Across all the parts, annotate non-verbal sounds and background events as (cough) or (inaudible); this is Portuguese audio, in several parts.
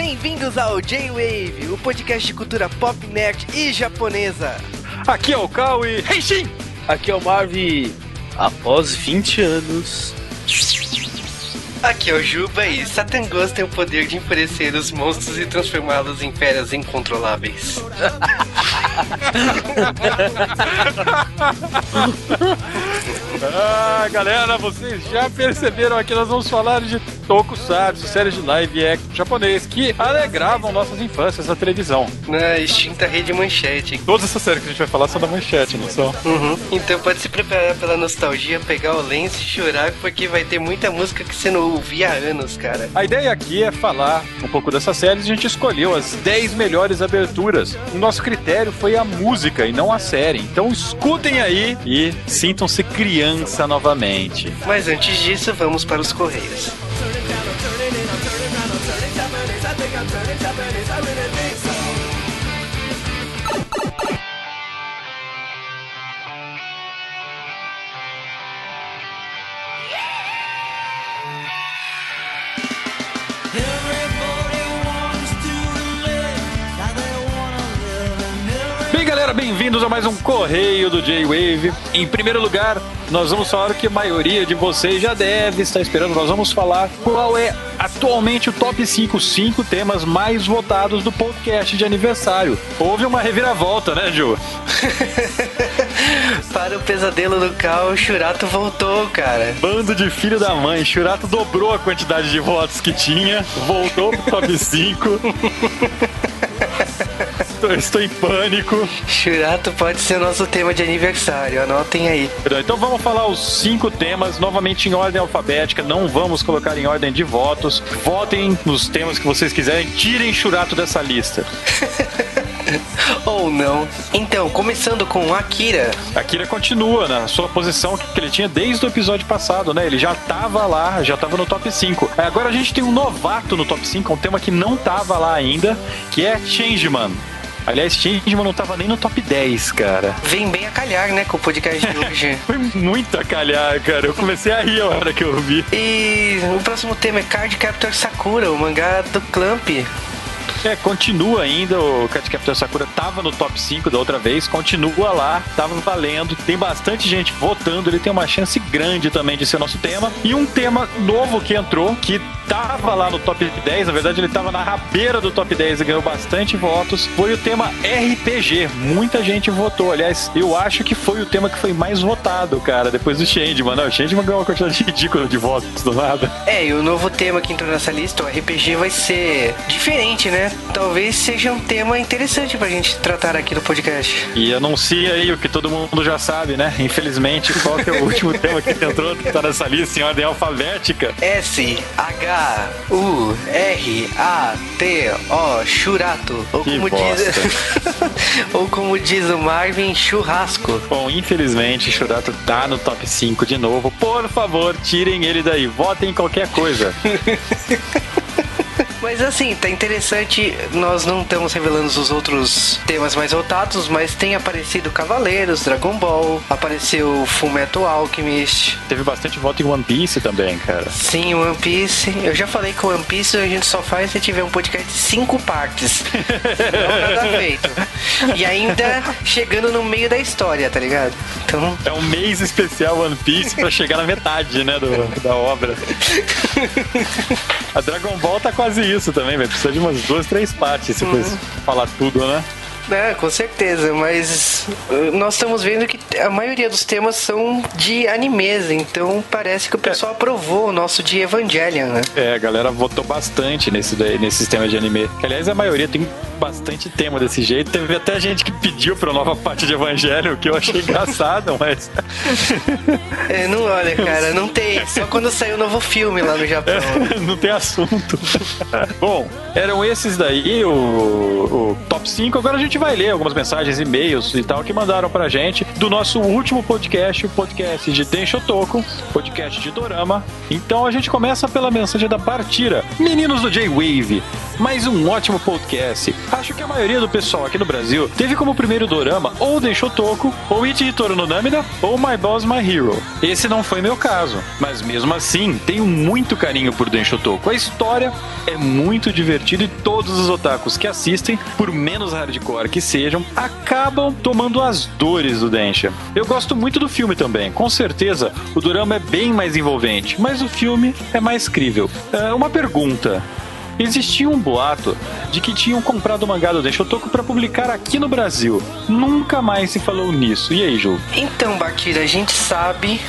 Bem-vindos ao J-Wave, o podcast de cultura pop, nerd e japonesa. Aqui é o Cal e Henshin! Aqui é o Marvi. Após 20 anos. Aqui é o Juba e Satangos tem o poder de enfurecer os monstros e transformá-los em feras incontroláveis. (laughs) Ah, galera, vocês já perceberam aqui, nós vamos falar de Tokusatsu, séries de live action japonês que alegravam nossas infâncias na televisão. Na extinta rede manchete. Todas essas séries que a gente vai falar são da manchete, não são? Uhum. Então pode se preparar pela nostalgia, pegar o lenço e chorar, porque vai ter muita música que você não ouvia há anos, cara. A ideia aqui é falar um pouco dessas séries a gente escolheu as 10 melhores aberturas. O nosso critério foi a música e não a série. Então escutem aí e sintam-se criança novamente. Mas antes disso, vamos para os Correios. Galera, bem-vindos a mais um Correio do J-Wave. Em primeiro lugar, nós vamos falar o que a maioria de vocês já deve estar esperando. Nós vamos falar qual é atualmente o top 5, 5 temas mais votados do podcast de aniversário. Houve uma reviravolta, né, Ju? (laughs) Para o pesadelo do Cal, o Churato voltou, cara. Bando de filho da mãe. Churato dobrou a quantidade de votos que tinha, voltou pro top 5. (laughs) Estou, estou em pânico. Churato pode ser o nosso tema de aniversário, anotem aí. Então vamos falar os cinco temas, novamente em ordem alfabética. Não vamos colocar em ordem de votos. Votem nos temas que vocês quiserem. Tirem Churato dessa lista. (laughs) Ou não. Então, começando com Akira. Akira continua na sua posição que ele tinha desde o episódio passado, né? Ele já tava lá, já tava no top 5. Agora a gente tem um novato no top 5, um tema que não tava lá ainda, que é Changeman. Aliás, Changeman não tava nem no top 10, cara. Vem bem a calhar, né, com o podcast de hoje. (laughs) Foi muito a calhar, cara. Eu comecei a rir a hora que eu vi. E o próximo tema é Card Captor Sakura, o mangá do Clamp. É, continua ainda, o Cat Captor Sakura tava no top 5 da outra vez, continua lá, tava valendo, tem bastante gente votando, ele tem uma chance grande também de ser nosso tema. E um tema novo que entrou, que tava lá no top 10, na verdade ele tava na rabeira do top 10 e ganhou bastante votos, foi o tema RPG. Muita gente votou, aliás, eu acho que foi o tema que foi mais votado, cara, depois do Changeman. Não, o Changeman ganhou uma quantidade (laughs) ridícula de votos do nada. É, e o novo tema que entrou nessa lista, o RPG, vai ser diferente, né? Talvez seja um tema interessante pra gente tratar aqui no podcast. E anuncia aí o que todo mundo já sabe, né? Infelizmente, qual que é o (laughs) último tema que entrou, que tá nessa lista em ordem alfabética? S, H, U, R, A, T, O, churato. Ou Que como diz. (laughs) Ou como diz o Marvin, churrasco. Bom, infelizmente, Churato tá no top 5 de novo. Por favor, tirem ele daí. Votem em qualquer coisa. (laughs) Mas assim, tá interessante. Nós não estamos revelando os outros temas mais votados, mas tem aparecido Cavaleiros, Dragon Ball, apareceu Fullmetal Alchemist. Teve bastante voto em One Piece também, cara. Sim, One Piece. Eu já falei que o One Piece a gente só faz se tiver um podcast de cinco partes. (laughs) não nada feito. E ainda chegando no meio da história, tá ligado? Então, É um mês especial One Piece pra chegar na metade, né, do, da obra. (laughs) A Dragon Ball tá quase isso também, velho. Precisa de umas duas, três partes se for falar tudo, né? É, com certeza, mas uh, nós estamos vendo que a maioria dos temas são de animes, então parece que o pessoal aprovou o nosso de Evangelion, né? É, a galera votou bastante nesse, nesse sistema de anime. Que, aliás, a maioria tem bastante tema desse jeito. Teve até gente que pediu pra nova parte de Evangelho, que eu achei (laughs) engraçado, mas. (laughs) É, não, olha, cara, não tem. Só quando saiu o novo filme lá no (laughs) Japão. não tem assunto. Bom, eram esses daí, o, o top 5. Agora a gente gente vai ler algumas mensagens, e-mails e tal que mandaram pra gente do nosso último podcast, o podcast de Denshotoku, podcast de Dorama. Então a gente começa pela mensagem da Partira. Meninos do J-Wave, mais um ótimo podcast. Acho que a maioria do pessoal aqui no Brasil teve como primeiro dorama ou Denshotoku, ou Ichi Hitoro no Namida, ou My Boss My Hero. Esse não foi meu caso, mas mesmo assim, tenho muito carinho por Denshotoku. A história é muito divertida e todos os otakus que assistem, por menos hardcore que sejam, acabam tomando as dores do Densha. Eu gosto muito do filme também. Com certeza, o dorama é bem mais envolvente, mas o filme é mais crível. É, uma pergunta. Existia um boato de que tinham comprado o mangá do Denshotoku para publicar aqui no Brasil. Nunca mais se falou nisso. E aí, Ju? Então, Bakira, a gente sabe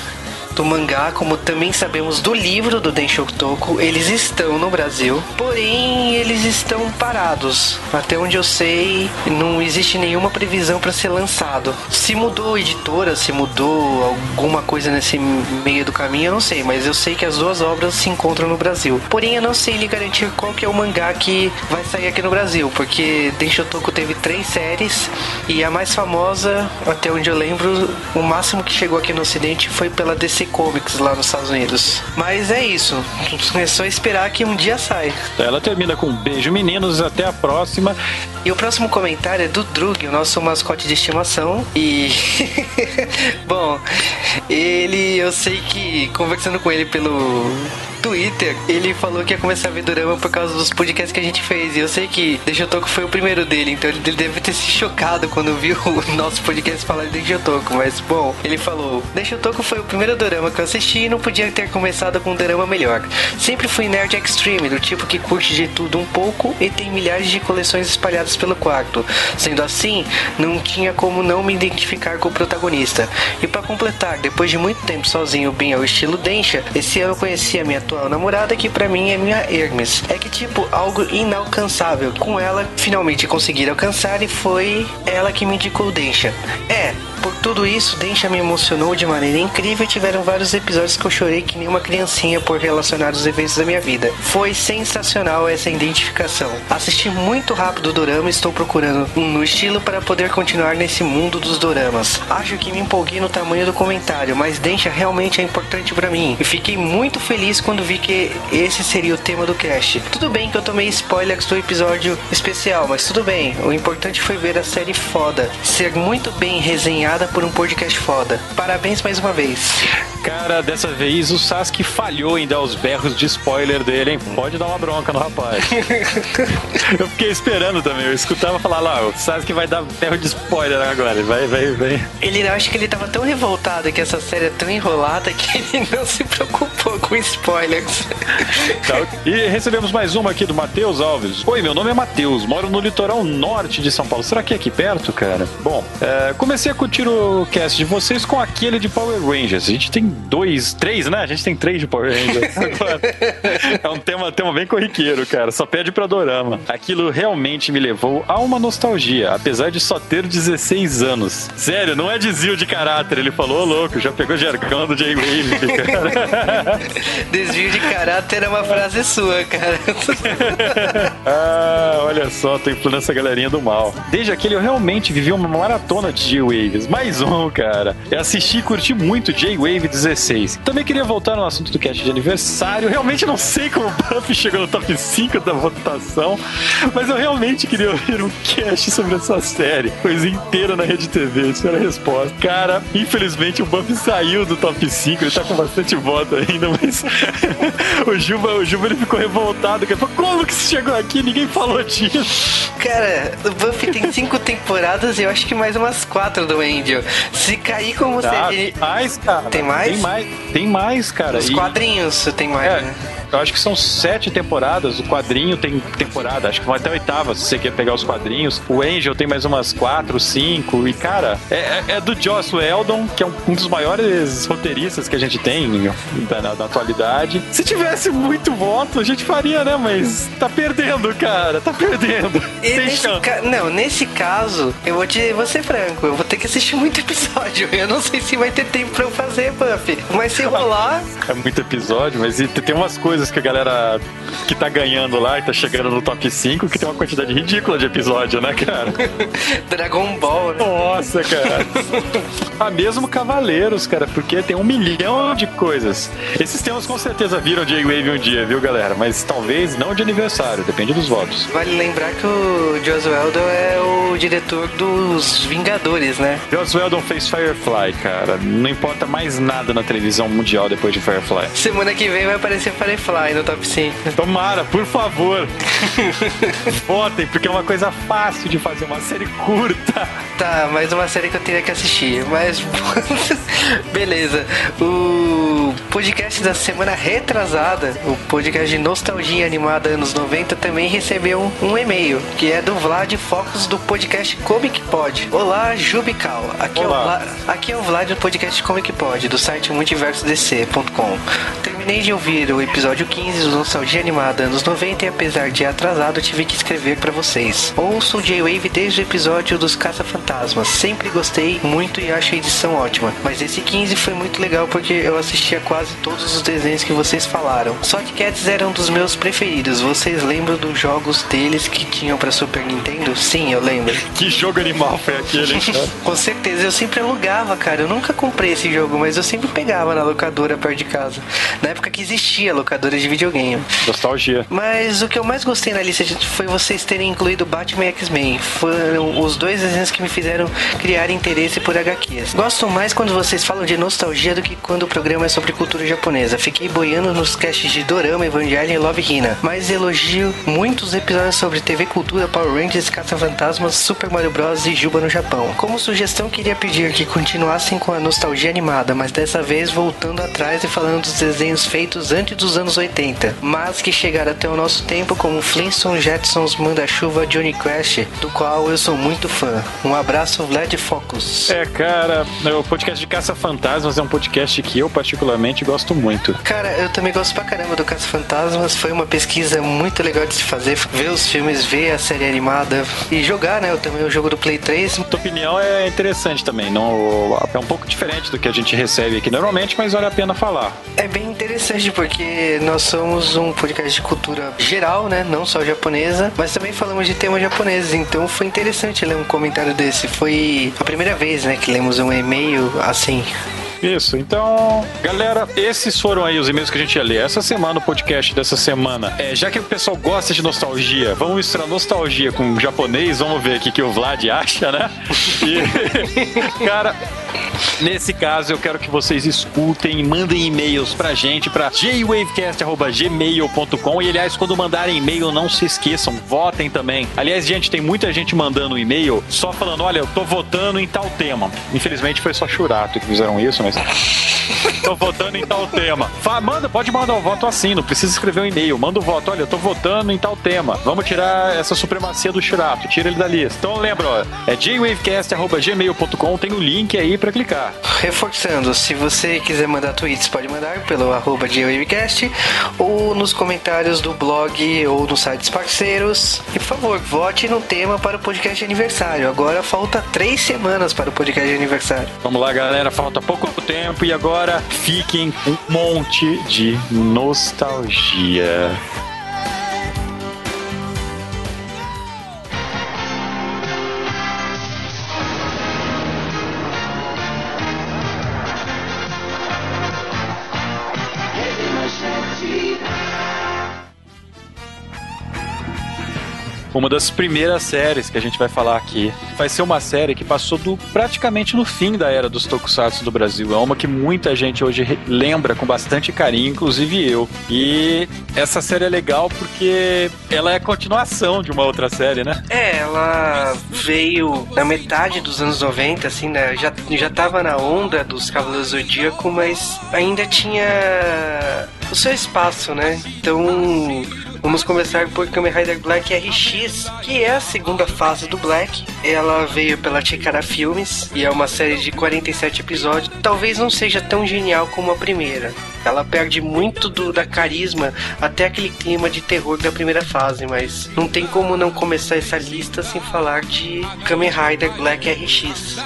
do mangá, como também sabemos do livro do Denshotoku, eles estão no Brasil, porém eles estão parados. Até onde eu sei, não existe nenhuma previsão para ser lançado. Se mudou editora, se mudou alguma coisa nesse meio do caminho, eu não sei, mas eu sei que as duas obras se encontram no Brasil. Porém, eu não sei lhe garantir qual que é o mangá que vai sair aqui no Brasil, porque Denshotoku teve três séries e a mais famosa, até onde eu lembro, o máximo que chegou aqui no ocidente foi pela DC Comics lá nos Estados Unidos. Mas é isso. É só esperar que um dia sai. Ela termina com um beijo, meninos. Até a próxima. E o próximo comentário é do Drug, o nosso mascote de estimação. E. (laughs) Bom, ele. Eu sei que conversando com ele pelo Twitter, ele falou que ia começar a ver Dorama por causa dos podcasts que a gente fez. E eu sei que Deixotoku foi o primeiro dele, então ele deve ter se chocado quando viu (laughs) o nosso podcast falar de Deixotoku. Mas, bom, ele falou: Deixotoku foi o primeiro Dorama que eu assisti e não podia ter começado com um Dorama melhor. Sempre fui nerd extreme, do tipo que curte de tudo um pouco e tem milhares de coleções espalhadas pelo quarto. Sendo assim, não tinha como não me identificar com o protagonista. E para completar, depois de muito tempo sozinho, bem ao estilo Densha, esse ano eu conheci a minha atual namorada, que para mim é minha Hermes. É que tipo, algo inalcançável. Com ela, finalmente consegui alcançar e foi ela que me indicou o Densha. É, por tudo isso, Densha me emocionou de maneira incrível e tiveram vários episódios que eu chorei que nem uma criancinha por relacionar os eventos da minha vida. Foi sensacional essa identificação. Assisti muito rápido o dorama e estou procurando um no estilo para poder continuar nesse mundo dos doramas. Acho que me empolguei no tamanho do comentário, mas Densha realmente é importante para mim e fiquei muito feliz quando vi que esse seria o tema do cast. Tudo bem que eu tomei spoilers do episódio especial, mas tudo bem. O importante foi ver a série foda, ser muito bem resenhada por um podcast foda. Parabéns mais uma vez. Cara, dessa vez o Sasuke falhou em dar os berros de spoiler dele, hein? Pode dar uma bronca no rapaz. (laughs) eu fiquei esperando também. Eu escutava falar lá, o Sasuke vai dar berro de spoiler agora. Vai, vai, vai. Ele, eu acho que ele tava tão revoltado que essa série é tão enrolada que ele (laughs) não se preocupou com spoilers. Tá, e recebemos mais uma aqui do Matheus Alves. Oi, meu nome é Matheus, moro no litoral norte de São Paulo. Será que é aqui perto, cara? Bom, é, comecei a curtir o cast de vocês com aquele de Power Rangers. A gente tem dois, três, né? A gente tem três de Power Rangers. (laughs) Agora, é um tema, tema bem corriqueiro, cara. Só pede pra dorama. Aquilo realmente me levou a uma nostalgia, apesar de só ter 16 anos. Sério, não é desvio de caráter. Ele falou, ô louco, já pegou jargão do J-Wave, (laughs) cara. desvio de caráter é uma frase sua, cara. (laughs) ah, olha só, tô influindo essa galerinha do mal. Desde aquele eu realmente vivi uma maratona de J-Waves. Mais um, cara. Eu assisti e curti muito J-Wave 16. Também queria voltar no assunto do cast de aniversário. Realmente não sei como o Buffy chegou no top 5 da votação, mas eu realmente queria ouvir um cast sobre essa série. Coisa inteira na Rede TV. Isso era a resposta. Cara, infelizmente o Buffy saiu do top 5. Ele tá com bastante voto ainda, mas (laughs) o Juba, o Juba ele ficou revoltado. Ele falou, como que você chegou aqui? Ninguém falou disso. Cara, o Buffy tem cinco temporadas e eu acho que mais umas quatro do Angel. Se cair como Tá, você. tem mais, cara. Tem mais? Tem mais, tem mais cara. Os E- quadrinhos tem mais, É, né? Eu acho que são sete temporadas. O quadrinho tem temporada, acho que vai até oitava, se você quer pegar os quadrinhos. O Angel tem mais umas quatro, cinco. E, cara, é, é- é do Joss Weldon, que é um, um dos maiores roteiristas que a gente tem da, na, da atualidade. Se tivesse muito voto, a gente faria, né? Mas tá perdendo, cara. Tá perdendo. Nesse ca- Não, nesse caso, eu vou te vou ser franco, eu vou ter que assistir muito episódio. Eu não sei se vai ter tempo pra eu fazer, Buffy. Mas se rolar, É muito episódio, mas tem umas coisas coisas que a galera que tá ganhando lá e tá chegando no top 5, que tem uma quantidade ridícula de episódio, né, cara? (laughs) Dragon Ball, né? Nossa, cara. (laughs) ah, mesmo Cavaleiros, cara, porque tem um milhão de coisas. Esses temas com certeza viram J-Wave um dia, viu, galera? Mas talvez não de aniversário, depende dos votos. Vale lembrar que o Joss Whedon é o diretor dos Vingadores, né? Joss Whedon fez Firefly, cara. Não importa mais nada na televisão mundial depois de Firefly. Semana que vem vai aparecer Firefly no top 5. Tomara, por favor. (laughs) Votem, porque é uma coisa fácil de fazer, uma série curta. Tá, mais uma série que eu teria que assistir. Mas. (laughs) Beleza. O podcast da semana retrasada, o podcast de nostalgia animada anos 90, também recebeu um, e-mail, que é do Vlad Focus do podcast Comic Pod. Olá, Jubical. Aqui, Olá. É o Vlad, aqui é o Vlad do podcast Comic Pod, do site multiversodc.com. Terminei de ouvir o episódio 15 do Nostalgia Animada anos 90 e apesar de atrasado, tive que escrever para vocês. Ouço o J-Wave desde o episódio dos Caça-Fantasmas. Sempre gostei muito e acho a edição ótima. Mas esse 15 foi muito legal porque eu assistia quase todos os desenhos que vocês falaram. Só que Cats era um dos meus preferidos. Vocês lembram dos jogos deles que tinham para Super Nintendo? Sim, eu lembro. (laughs) Que jogo animal foi aquele? (laughs) Com certeza, eu sempre alugava, cara. Eu nunca comprei esse jogo, mas eu sempre pegava na locadora perto de casa. Na época que existia locadora de videogame. Nostalgia. Mas o que eu mais gostei na lista foi vocês terem incluído Batman e X-Men. Foram os dois desenhos que me fizeram criar interesse por HQs. Gosto mais quando vocês falam de nostalgia do que quando o programa é sobre cultura japonesa. Fiquei boiando nos casts de Dorama, Evangelion e Love Hina. Mas elogio muitos episódios sobre TV Cultura, Power Rangers, Caça-Fantasmas, Super Mario Bros. e Juba no Japão. Como sugestão, queria pedir que continuassem com a nostalgia animada, mas dessa vez voltando atrás e falando dos desenhos feitos antes dos anos 80, mas que chegaram até o nosso tempo como Flintstones, Jetsons, Manda-Chuva, Johnny Quest, do qual eu sou muito fã. Um abraço, Vlad Focus. É, cara, o podcast de Caça-Fantasmas é um podcast que eu particularmente gosto muito. Cara, eu também gosto pra caramba do Caça-Fantasmas. Foi uma pesquisa muito legal de se fazer, ver os filmes, ver a série animada e jogar, né? Também o jogo do Play 3. Tua opinião é interessante também. Não, é um pouco diferente do que a gente recebe aqui normalmente, mas vale a pena falar. É bem interessante porque nós somos um podcast de cultura geral, né? Não só japonesa, mas também falamos de temas japoneses. Então foi interessante ler um comentário desse. Foi a primeira vez, né, que lemos um e-mail assim isso, então, galera, esses foram aí os e-mails que a gente ia ler. Essa semana, o podcast dessa semana. É, já que o pessoal gosta de nostalgia, vamos misturar nostalgia com japonês, vamos ver o que, que o Vlad acha, né? E, (laughs) cara, Nesse caso, eu quero que vocês escutem, mandem e-mails pra gente, pra jwavecast.gmail.com. E aliás, quando mandarem e-mail, não se esqueçam, votem também. Aliás, gente, tem muita gente mandando e-mail só falando: olha, eu tô votando em tal tema. Infelizmente foi só Churato que fizeram isso, mas. (laughs) tô votando em tal tema. Fala, manda, pode mandar o voto assim, não precisa escrever um e-mail. Manda o voto, olha, eu tô votando em tal tema. Vamos tirar essa supremacia do Churato, tira ele da lista. Então lembra, ó, é jwavecast.gmail.com, tem o um link aí para clicar. Reforçando, se você quiser mandar tweets, pode mandar pelo arroba jwavecast ou nos comentários do blog ou nos sites parceiros. E por favor, vote no tema para o podcast de aniversário. Agora falta três semanas para o podcast de aniversário. Vamos lá, galera, falta pouco tempo e agora fiquem um monte de nostalgia. Uma das primeiras séries que a gente vai falar aqui. Vai ser uma série que passou do, praticamente no fim da era dos tokusatsu do Brasil. É uma que muita gente hoje lembra com bastante carinho, inclusive eu. E essa série é legal porque ela é a continuação de uma outra série, né? É, ela veio na metade dos anos 90, assim, né? Já, já tava na onda dos Cavaleiros do Zodíaco, mas ainda tinha o seu espaço, né? Então Vamos começar por Kamen Rider Black RX, que é a segunda fase do Black. Ela veio pela Chikara Filmes e é uma série de 47 episódios. Talvez não seja tão genial como a primeira. Ela perde muito do, da carisma até aquele clima de terror da primeira fase, mas não tem como não começar essa lista sem falar de Kamen Rider Black RX.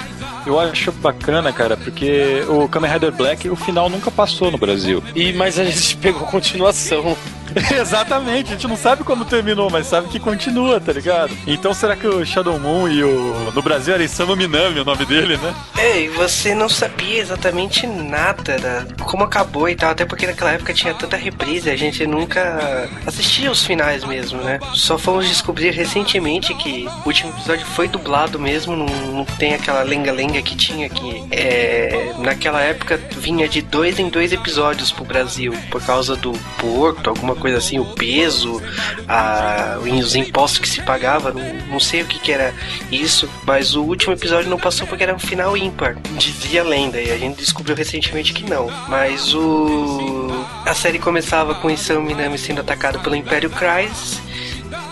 Eu acho bacana, cara, porque o Kamen Rider Black, o final nunca passou no Brasil. E, mas a gente (laughs) pegou continuação. (laughs) Exatamente, a gente não sabe como terminou, mas sabe que continua, tá ligado? Então será que o Shadow Moon e o. No Brasil era Isamu Minami o nome dele, né? É, e você não sabia exatamente nada da como acabou e tal, até porque naquela época tinha tanta reprise, a gente nunca assistia os finais mesmo, né? Só fomos descobrir recentemente que o último episódio foi dublado mesmo, não, não tem aquela lenga-lenga que tinha que é, naquela época vinha de dois em dois episódios pro Brasil, por causa do porto, alguma coisa assim, o peso, a, os impostos que se pagava, não, não sei o que, que era isso, mas o último episódio não passou porque era um final ímpar, dizia a lenda, e a gente descobriu recentemente que não. Mas o. A série começava com Isao Minami sendo atacado pelo Império Crisis,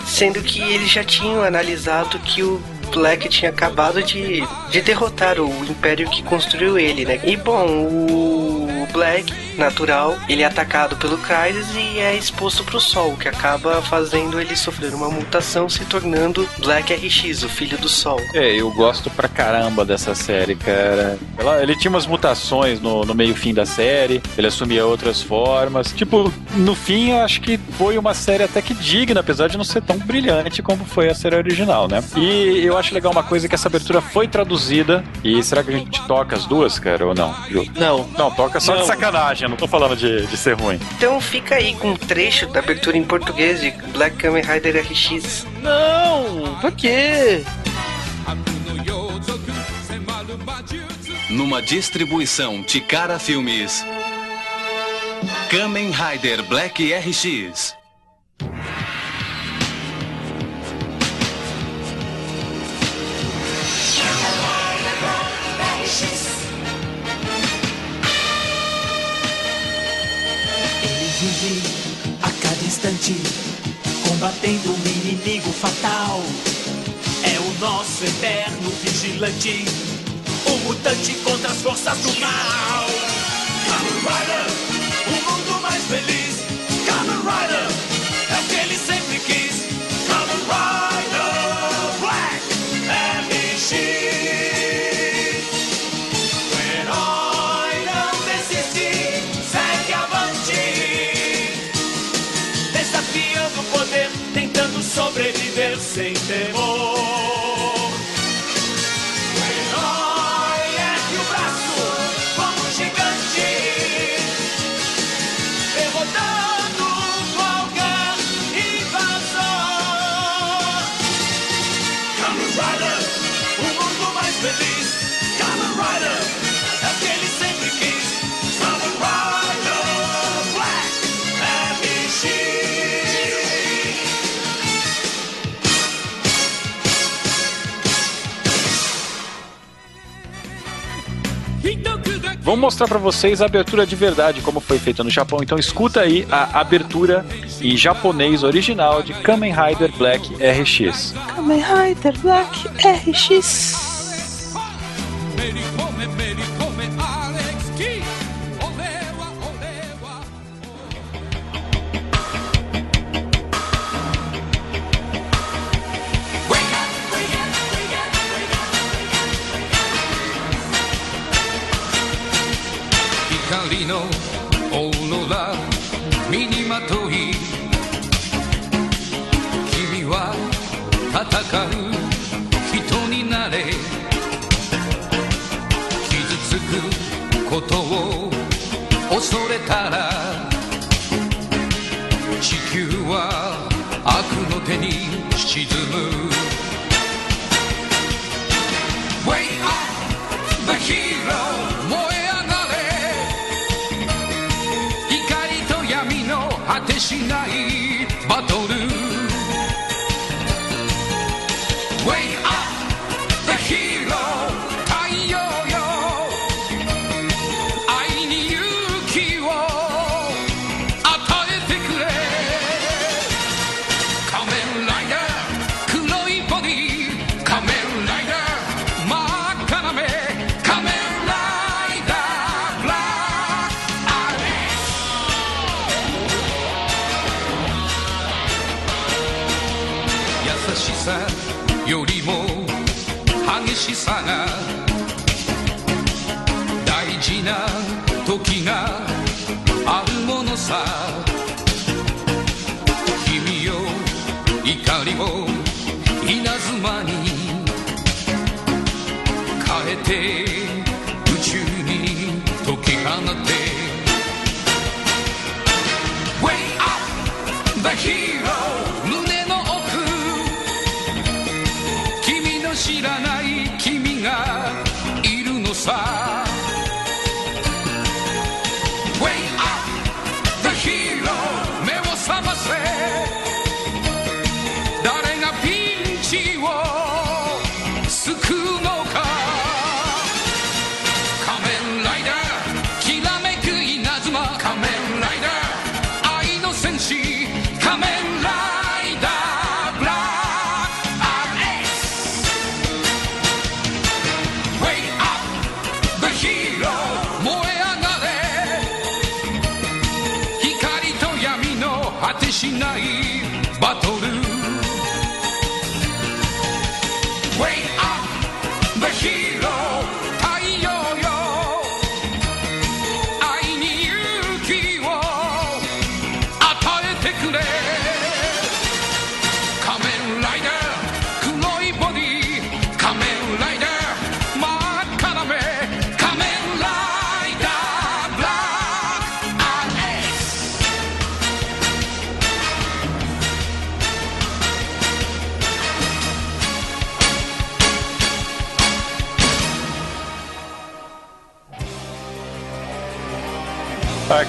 sendo que eles já tinham analisado que o Black tinha acabado de, de derrotar o império que construiu ele, né? E bom, o Black, natural, ele é atacado pelo Crisis e é exposto pro sol, que acaba fazendo ele sofrer uma mutação, se tornando Black RX, o filho do sol. É, eu gosto pra caramba dessa série, cara. Ela, ele tinha umas mutações no, no meio-fim da série, ele assumia outras formas. Tipo, no fim, eu acho que foi uma série até que digna, apesar de não ser tão brilhante como foi a série original, né? E eu acho legal uma coisa que essa abertura foi traduzida. E será que a gente toca as duas, cara, ou não? Ju? Não. Não, toca só de Não. sacanagem, eu não tô falando de, de ser ruim. Então fica aí com um trecho da abertura em português de Black Kamen Rider RX. Não! Pra quê? Numa distribuição Ticara Filmes. Kamen Rider Black RX. Combatendo um inimigo fatal. É o nosso eterno vigilante, o mutante contra as forças do mal. Kamen Rider, o mundo mais feliz. Kamen Rider, sem temor. Vamos mostrar pra vocês a abertura de verdade, como foi feita no Japão. Então escuta aí a abertura em japonês original de Kamen Rider Black RX. Kamen Rider Black RX.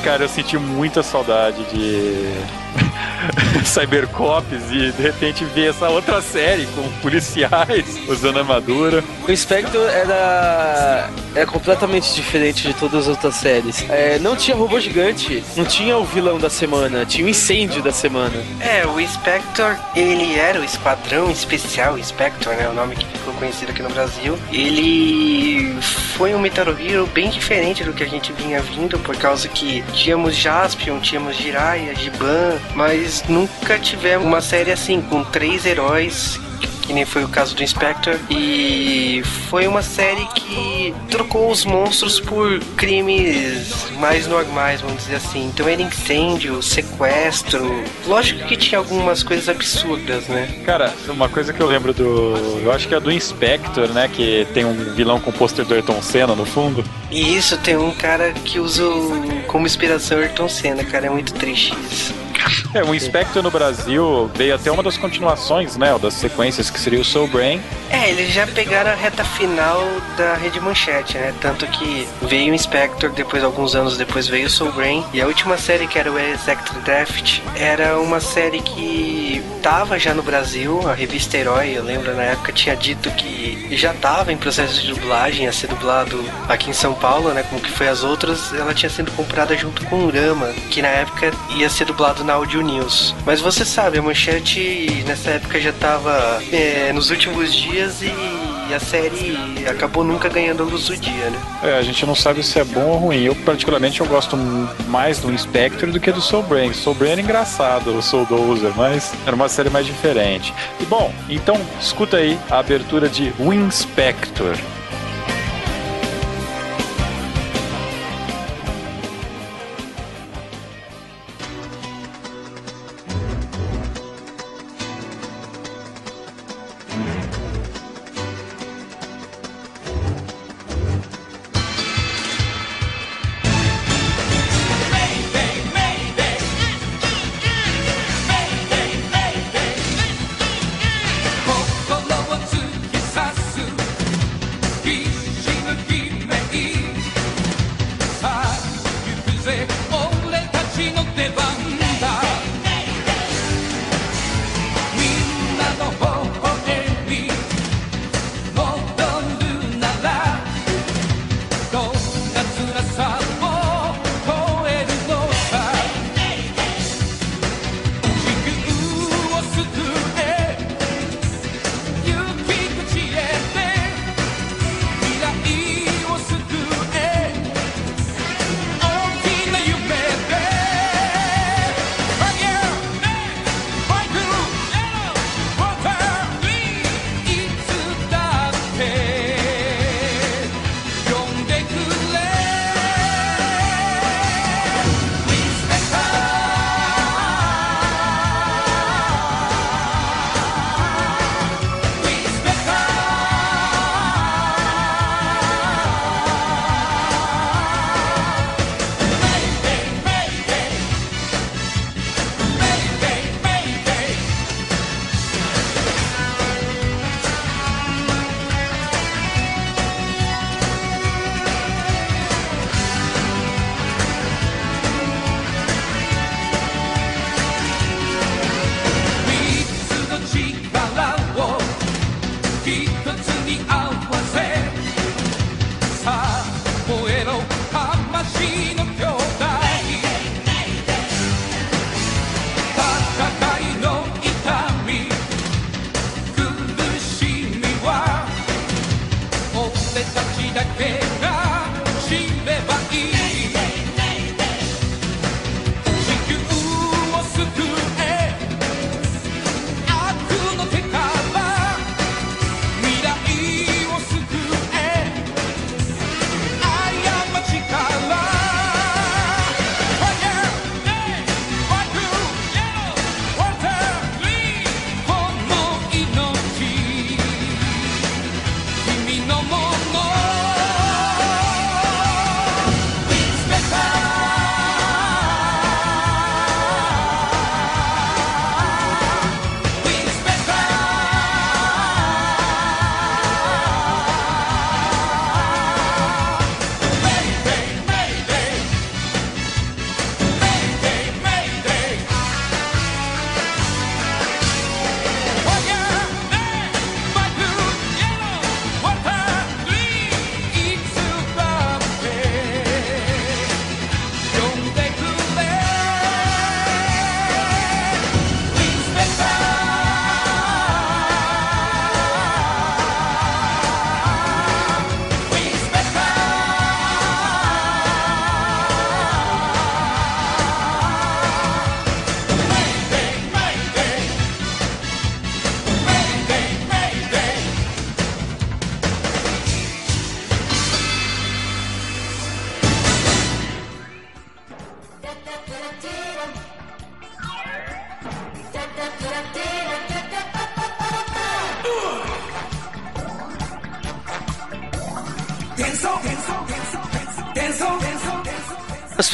Cara, eu senti muita saudade de (laughs) Cybercops e de repente ver essa outra série com policiais usando armadura. O Spectre era, era completamente diferente de todas as outras séries. É, não tinha robô gigante, não tinha o vilão da semana, tinha o incêndio da semana. É, o Spector, ele era o Esquadrão Especial Spector, né? O nome que ficou conhecido aqui no Brasil. Ele foi um Metal Hero bem diferente do que a gente vinha vindo, por causa que tínhamos Jaspion, tínhamos Jiraiya, Giban, mas nunca tivemos uma série assim, com três heróis que nem foi o caso do Inspector. E foi uma série que trocou os monstros por crimes mais normais, vamos dizer assim. Então era incêndio, sequestro. Lógico que tinha algumas coisas absurdas, né? Cara, uma coisa que eu lembro do. Eu acho que é do Inspector, né? Que tem um vilão com pôster do Ayrton Senna no fundo. E isso tem um cara que usa como inspiração Ayrton Senna, cara. É muito triste isso. É, o Inspector no Brasil veio até uma das continuações, né? Das sequências que seria o Soul Brain. É, eles já pegaram a reta final da Rede Manchete, né? Tanto que veio o Inspector, depois, alguns anos depois, veio o Soul Brain. E a última série, que era o Exact Draft, era uma série que tava já no Brasil, a revista Herói, eu lembro na época, tinha dito que já tava em processo de dublagem, ia ser dublado aqui em São Paulo, né? Como que foi as outras, ela tinha sido comprada junto com o Rama, que na época ia ser dublado na Audio News. Mas você sabe, a Manchete nessa época já tava é, nos últimos dias e a série acabou nunca ganhando a luz do dia, né? É, a gente não sabe se é bom ou ruim. Eu, particularmente, eu gosto mais do Inspector do que do Soul Brain. Soul Brain era engraçado, o Soul Dozer, mas era uma série mais diferente. E bom, então escuta aí a abertura de Winspector. 心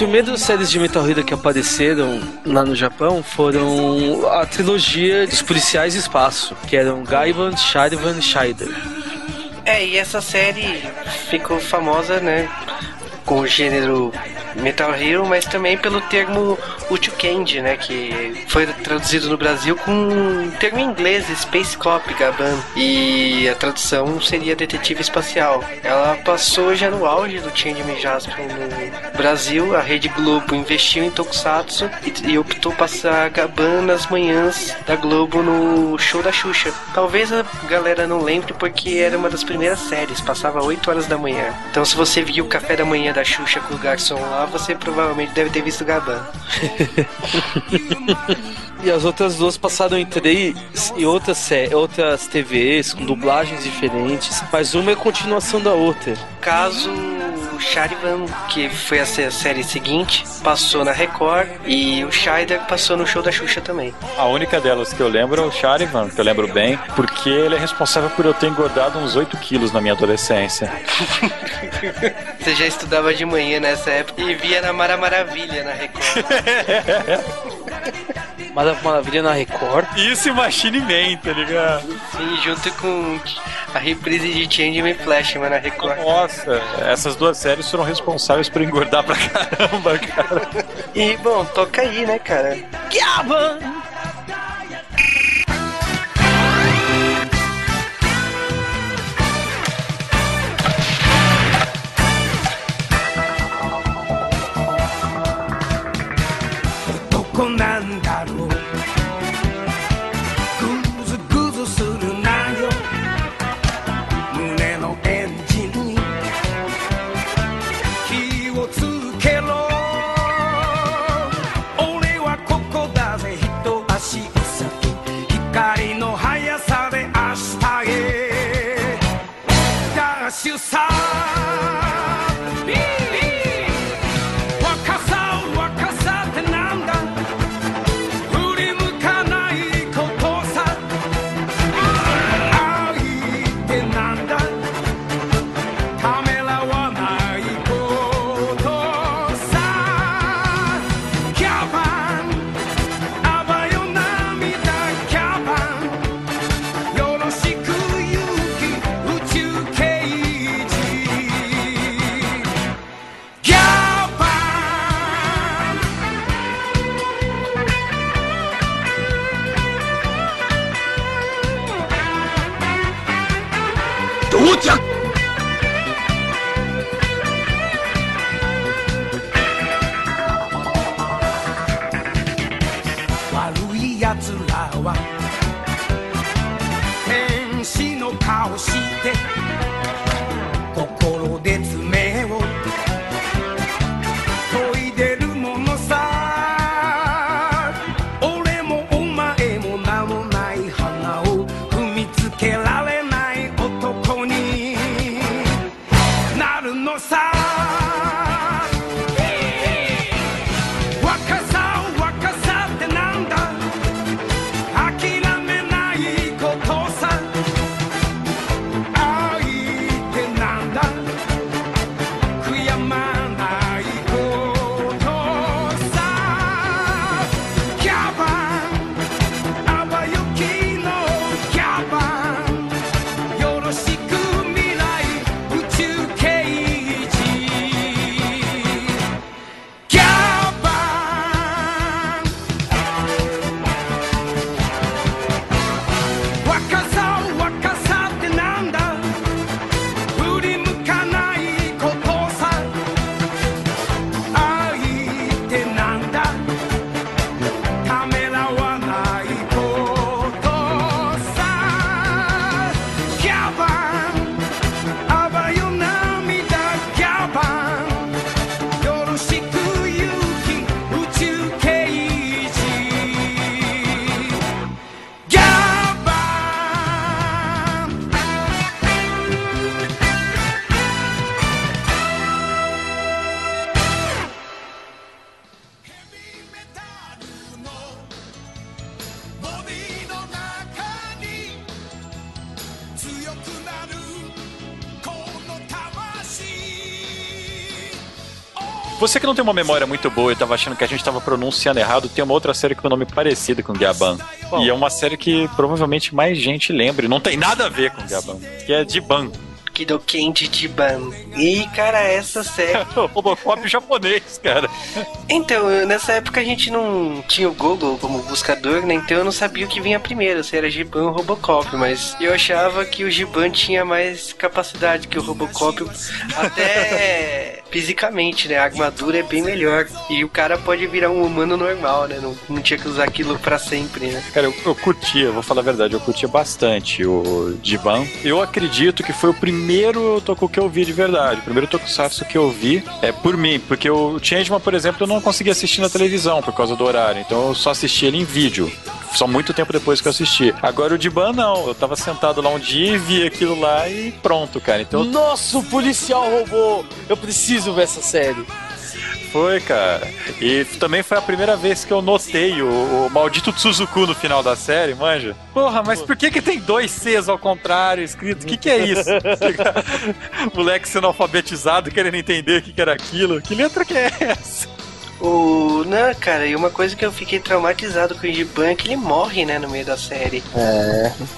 primeiras séries de Metal Hero que apareceram lá no Japão foram a trilogia dos policiais de espaço, que eram Gaivan, Sharivan e Shider. É, e essa série ficou famosa, né? Com o gênero Metal Hero, mas também pelo termo Uchukendi, né? Que foi traduzido no Brasil com um termo em inglês, Space Cop, Gaban. E a tradução seria Detetive Espacial. Ela passou já no auge do Changeman Jasper no Brasil. A Rede Globo investiu em Tokusatsu e, e optou passar Gaban nas manhãs da Globo no show da Xuxa. Talvez a galera não lembre porque era uma das primeiras séries, passava 8 horas da manhã. Então se você viu o café da manhã da Xuxa com o garçom lá, você provavelmente deve ter visto Gaban. (laughs) E as outras duas passaram em três e outras, sé- outras TVs com dublagens diferentes, mas uma é continuação da outra. caso o Charivan, que foi a sé- série seguinte, passou na Record e o Scheider passou no show da Xuxa também. A única delas que eu lembro é o Charivan, que eu lembro bem, porque ele é responsável por eu ter engordado uns 8 quilos na minha adolescência. (laughs) Você já estudava de manhã nessa época e via na Mara Maravilha na Record. Mara- Maravilha na Record. Isso e Machine Man, tá ligado? Sim, junto com a reprise de Changeman Flashman na Record. Nossa, essas duas séries foram responsáveis por engordar pra caramba, cara. E bom, toca aí, né, cara?「ど Tem uma memória muito boa e tava achando que a gente tava pronunciando errado, tem uma outra série com o nome parecido com Gaban. Qual? E é uma série que provavelmente mais gente lembra. Não tem nada a ver com Gaban. Que é Diban. Kidoken Jiban. E, cara, essa série. (laughs) Robocop japonês, cara. Então, nessa época a gente não tinha o Google como buscador, né? Então eu não sabia o que vinha primeiro, se era Giban ou Robocop. Mas eu achava que o Giban tinha mais capacidade que o Robocop, até (laughs) fisicamente, né? A armadura é bem melhor. E o cara pode virar um humano normal, né? Não, não tinha que usar aquilo pra sempre, né? Cara, eu, eu curtia, vou falar a verdade, eu curtia bastante o Diban. Eu acredito que foi o primeiro toku que eu vi de verdade. O primeiro tokusatsu que eu vi é por mim, porque o Changeman, por exemplo, eu não conseguia assistir na televisão por causa do horário, então eu só assistia ele em vídeo. Só muito tempo depois que eu assisti. Agora o Diban não, eu tava sentado lá um dia e vi aquilo lá e pronto, cara. Então Nossa, o policial roubou! Eu preciso ver essa série. Foi, cara. E também foi a primeira vez que eu notei o, o maldito Suzuku no final da série, manja. Porra, mas por que que tem dois Cs ao contrário escrito? O que que é isso? (laughs) Moleque sendo alfabetizado, querendo entender o que que era aquilo. Que letra que é essa? O. Não, cara, e uma coisa que eu fiquei traumatizado com o Giban é que ele morre, né, no meio da série.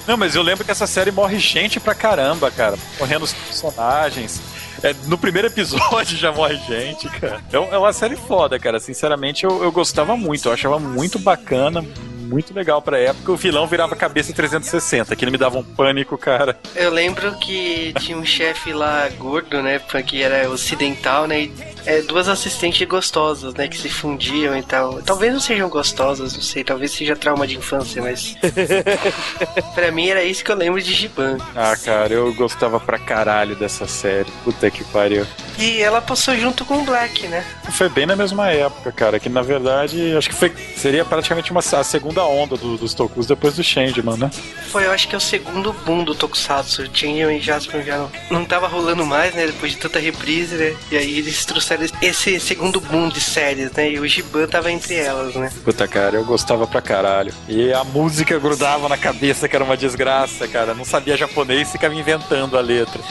Não, mas eu lembro que essa série morre gente pra caramba, cara. Morrendo os personagens. É, no primeiro episódio (laughs) já morre gente, cara. É, é uma série foda, cara. Sinceramente, eu, eu gostava muito. Eu achava muito bacana, muito legal pra época. O vilão virava cabeça 360. Aquilo me dava um pânico, cara. Eu lembro que tinha um chefe lá gordo, né? Que era ocidental, né? E, é, duas assistentes gostosas, né? Que se fundiam e tal. Talvez não sejam gostosas, não sei. Talvez seja trauma de infância, mas. (laughs) pra mim era isso que eu lembro de Giban. Ah, cara, eu gostava pra caralho dessa série. Puta que pariu. E ela passou junto com o Black, né? Foi bem na mesma época, cara. Que na verdade, acho que foi, seria praticamente uma, a segunda onda do- dos Tokus depois do Changeman, né? Foi, eu acho que é o segundo boom do Tokusatsu. Changeman e Jasper já não, não tava rolando mais, né? Depois de tanta reprise, né? E aí eles trouxeram esse segundo boom de séries, né? E o Giban tava entre elas, né? Puta, cara, eu gostava pra caralho. E a música grudava na cabeça, que era uma desgraça, cara. Não sabia japonês, ficava inventando a letra.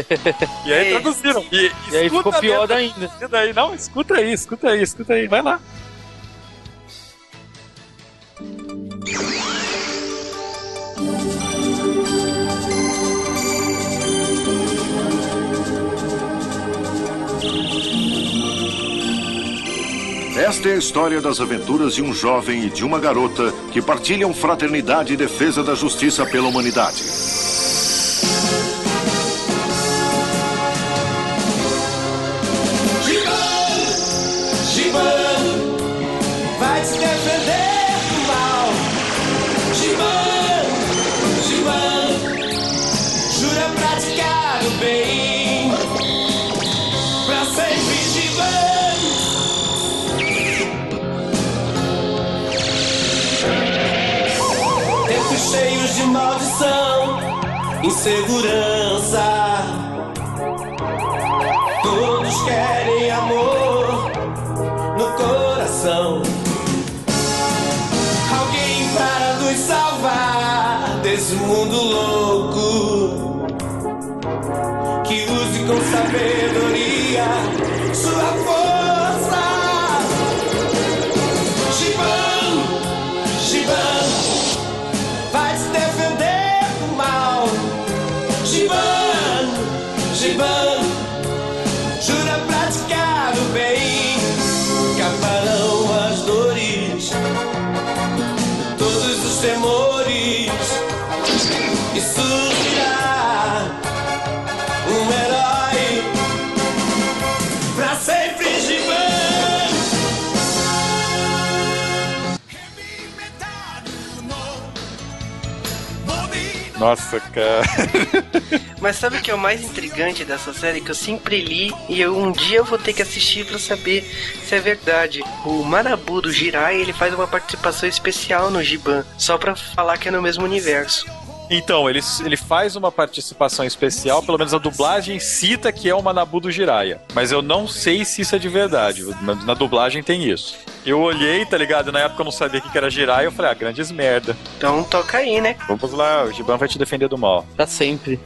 (laughs) e aí traduziram. E, E aí ficou pior letra ainda. E daí, não, escuta aí, escuta aí, escuta aí, vai lá. Esta é a história das aventuras de um jovem e de uma garota que partilham fraternidade e defesa da justiça pela humanidade. Insegurança. Todos querem Nossa, cara. (laughs) Mas sabe o que é o mais intrigante dessa série? Que eu sempre li e eu, um dia eu vou ter que assistir pra saber se é verdade. O Marabu do Jirai, ele faz uma participação especial no Giban, só pra falar que é no mesmo universo. Então, ele, ele faz uma participação especial, pelo menos a dublagem cita que é o Manabu do Jiraiya. Mas eu não sei se isso é de verdade. Na, na dublagem tem isso. Eu olhei, tá ligado? Na época eu não sabia o que que era Jiraiya, eu falei, ah, grandes merda. Então toca aí, né? Vamos lá, o Giban vai te defender do mal. Pra sempre.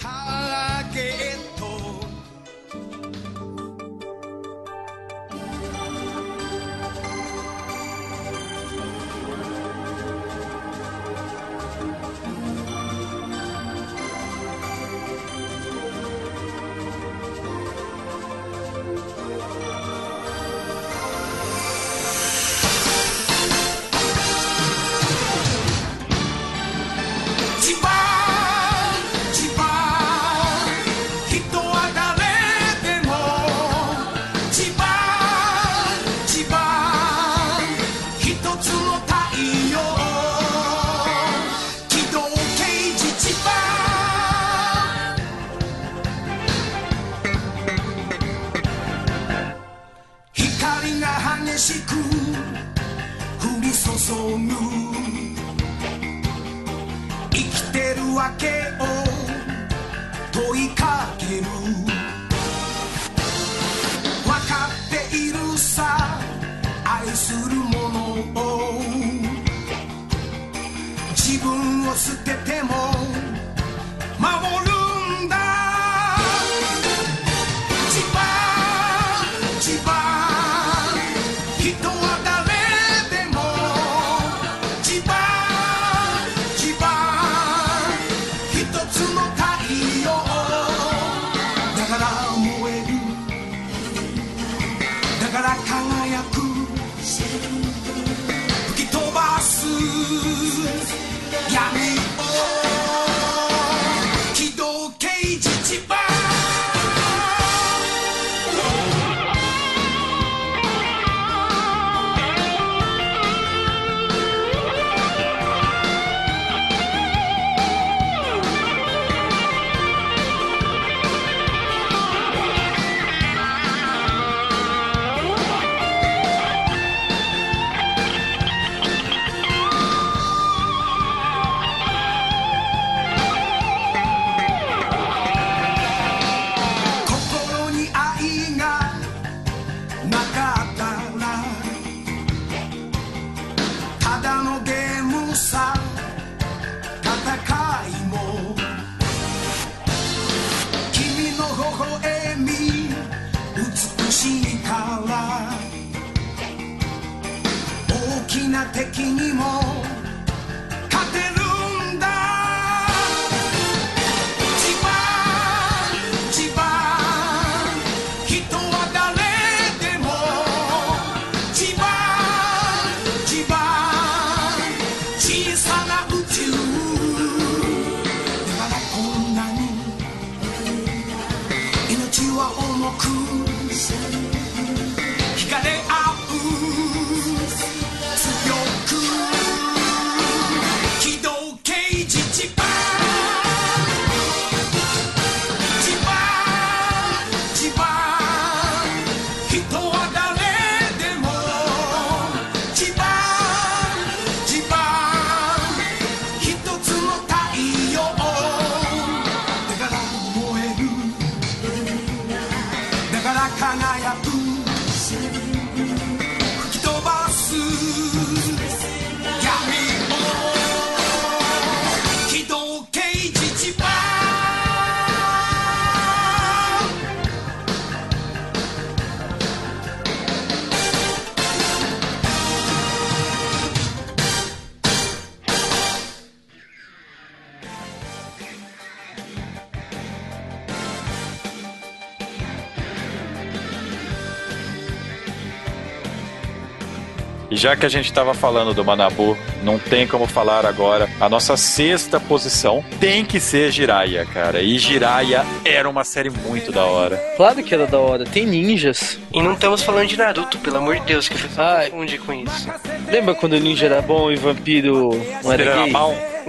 Já que a gente tava falando do Manabu, não tem como falar agora. A nossa sexta posição tem que ser Jiraiya, cara. E Jiraiya era uma série muito da hora. Claro que era da hora. Tem ninjas. E não estamos falando de Naruto, pelo amor de Deus, que você Ai. confunde com isso. Lembra quando o ninja era bom e vampiro não era Era mal. (laughs)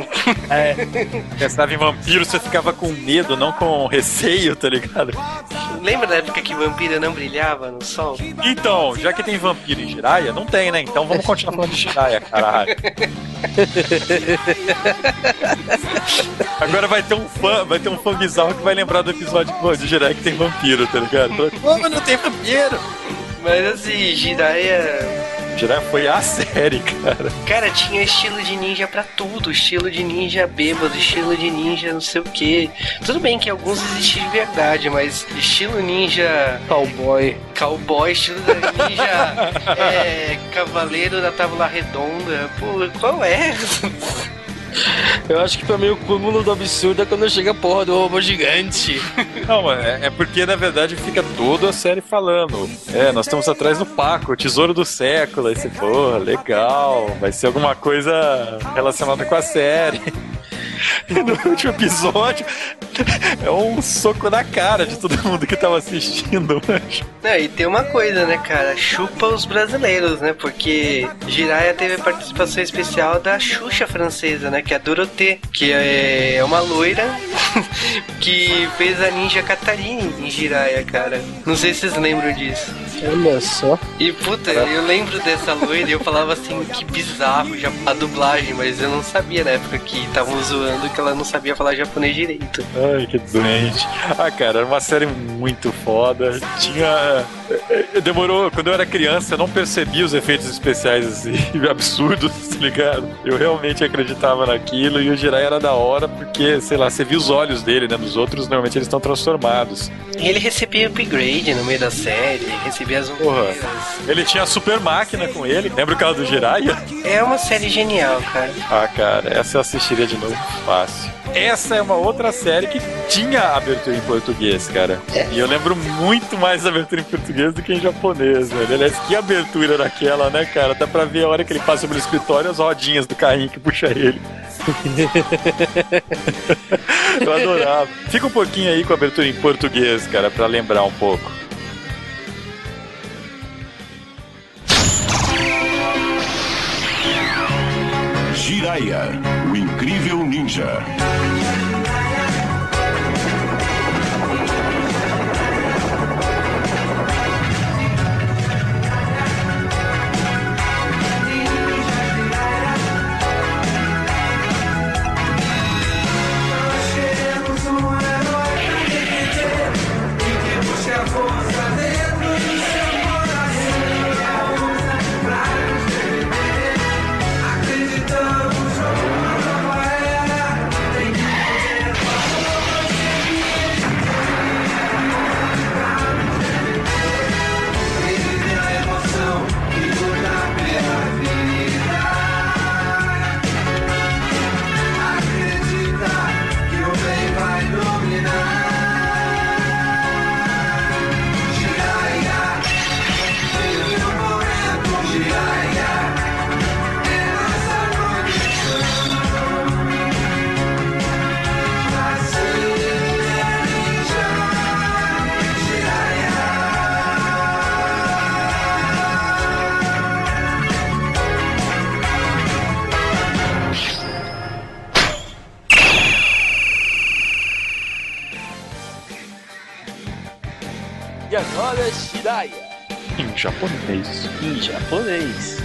É. Pensava em vampiro, você ficava com medo, não com receio, tá ligado? Lembra da época que vampiro não brilhava no sol? Então, já que tem vampiro em Jiraiya, não tem, né? Então vamos continuar falando de Jiraiya, caralho. Agora vai ter um fã, vai ter um fã bizarro que vai lembrar do episódio de Jiraiya que tem vampiro, tá ligado? Como não tem vampiro? Mas assim, Jiraiya. Jiraiya foi a (laughs) série, cara. Cara, tinha estilo de ninja pra tudo. Estilo de ninja bêbado, estilo de ninja não sei o que. Tudo bem que alguns existiam de verdade, mas estilo ninja Cowboy. cowboy, estilo ninja (laughs) é, cavaleiro da tábua redonda. Pô, qual é? Eu acho que pra mim o cúmulo do absurdo é quando chega a porra do robô gigante. (laughs) Não, é, é porque na verdade fica toda a série falando. É, nós estamos atrás do Paco, o tesouro do século. Aí você, porra, legal, vai ser alguma coisa relacionada com a série. (laughs) (laughs) No último episódio é um soco na cara de todo mundo que tava assistindo. mas- Não, e tem uma coisa, né, cara? Chupa os brasileiros, né? Porque Jiraiya teve participação especial da Xuxa francesa, né? Que é a Dorothée, que é uma loira (laughs) que fez a ninja Catarine em Jiraiya, cara. Não sei se vocês lembram disso. Olha só. E puta, eu lembro dessa loira e eu falava assim, que bizarro já a dublagem, mas eu não sabia na época que estavam zoando que ela não sabia falar japonês direito. Ai, que doente. Ah, cara, era uma série muito foda. Tinha. eh, Demorou. Quando eu era criança, eu não percebia os efeitos especiais assim, (laughs) absurdos, tá ligado? Eu realmente acreditava naquilo e o Jirai era da hora porque, sei lá, você viu os olhos dele, né? Nos outros, normalmente eles estão transformados. E ele recebia upgrade no meio da série, recebia Porra. Ele tinha a super máquina com ele. Lembra o cara do Jiraiya? É uma série genial, cara. Ah, cara, essa eu assistiria de novo fácil. Essa é uma outra série que tinha abertura em português, cara. E eu lembro muito mais da abertura em português do que em japonês, velho. Aliás, que abertura daquela, né, cara? Dá pra ver a hora que ele passa pelo escritório as rodinhas do carrinho que puxa ele. (laughs) eu adorava. Fica um pouquinho aí com a abertura em português, cara, pra lembrar um pouco. Jiraiya, o incrível ninja. Em japonês. Em japonês.「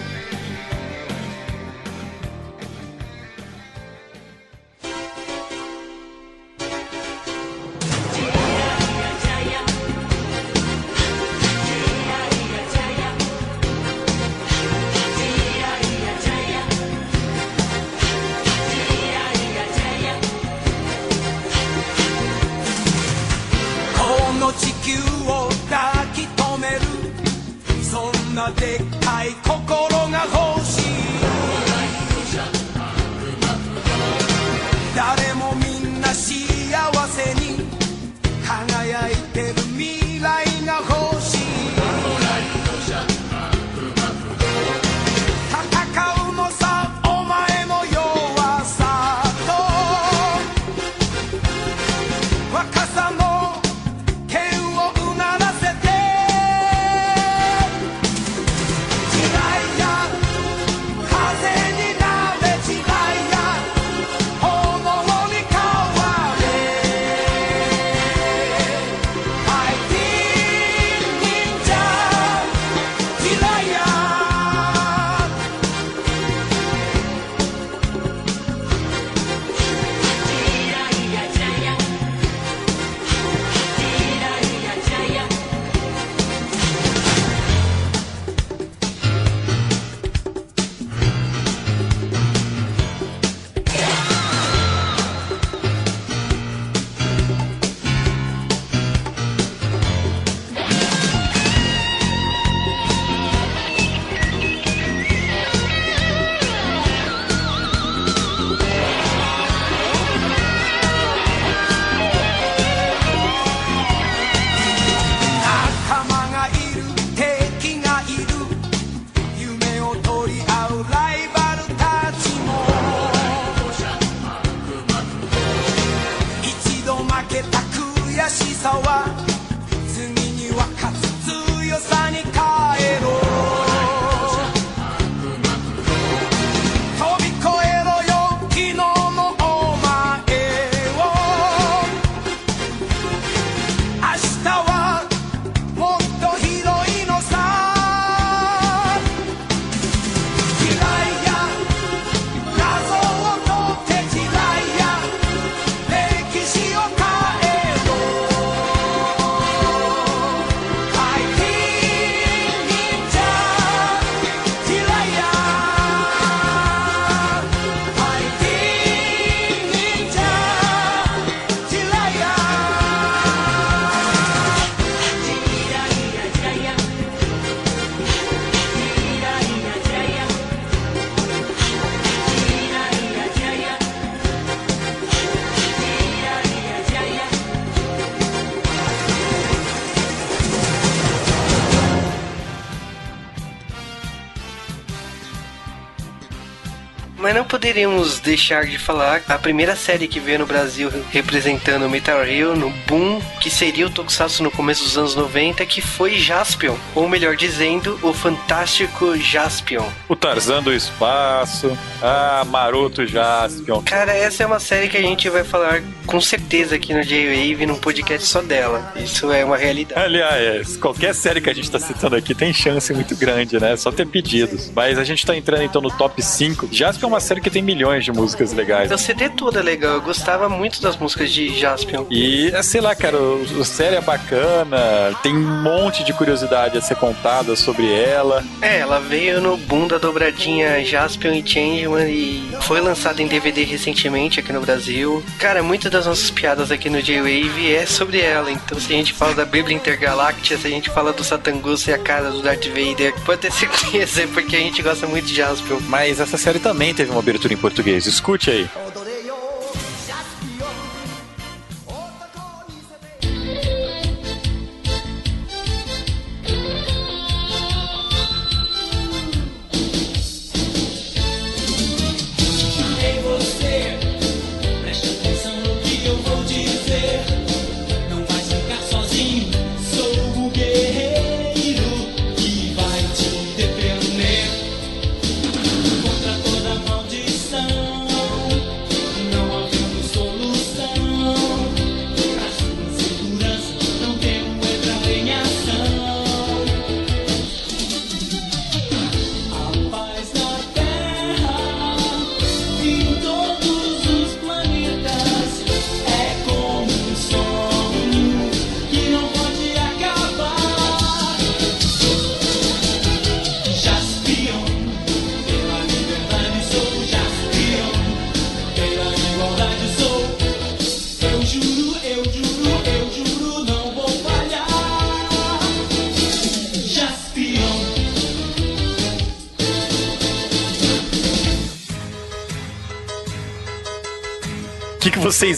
poderíamos deixar de falar a primeira série que veio no Brasil representando o Metal Hero no boom, que seria o Tokusatsu no começo dos anos 90, que foi Jaspion. Ou melhor dizendo, o fantástico Jaspion. O Tarzan do Espaço. Ah, Maroto Jaspion. Cara, essa é uma série que a gente vai falar com certeza aqui no J-Wave, num podcast só dela. Isso é uma realidade. Aliás, qualquer série que a gente tá citando aqui tem chance muito grande, né? Só ter pedidos. Mas a gente tá entrando então no top 5. Jaspion é uma série que tem milhões de músicas legais. O CD todo é legal, eu gostava muito das músicas de Jaspion. E, é, sei lá, cara, o, o série é bacana, tem um monte de curiosidade a ser contada sobre ela. É, ela veio no boom da dobradinha Jaspion e Changeman e foi lançada em DVD recentemente aqui no Brasil. Cara, muitas das nossas piadas aqui no J-Wave é sobre ela. Então, se a gente fala da Bíblia Intergaláctica, se a gente fala do Satangusso e a cara do Darth Vader, pode ter certeza, (laughs) porque a gente gosta muito de Jaspion. Mas essa série também teve uma em português. Escute aí.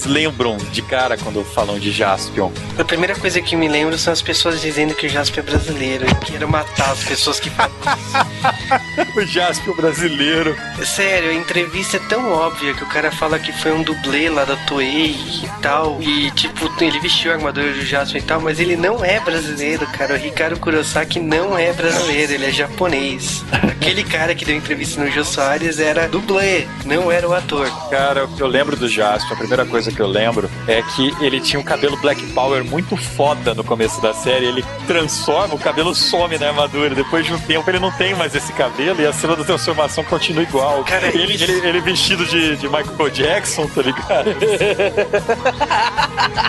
Vocês lembram de cara quando falam de Jaspion? A primeira coisa que me lembro são as pessoas dizendo que o Jaspion é brasileiro. Eu quero matar as pessoas que falam (laughs) (laughs) o Jaspion brasileiro. Sério, a entrevista é tão óbvia que o cara fala que foi um dublê lá da Toei e tal. E, tipo, ele vestiu a armadura do Jasper e tal, mas ele não é brasileiro, cara. O Ricardo Kurosaki não é brasileiro, ele é japonês. Aquele cara que deu entrevista no Jô Soares era dublê, não era o ator. Cara, o que eu lembro do Jaspion, a primeira coisa que eu lembro é que ele tinha um cabelo Black Power muito foda no começo da série. Ele transforma, o cabelo some na armadura. Depois de um tempo ele não tem mais esse cabelo e a cena da transformação continua igual. Cara, ele, isso- ele, ele vestido de, de Michael Jackson, tá ligado? (laughs)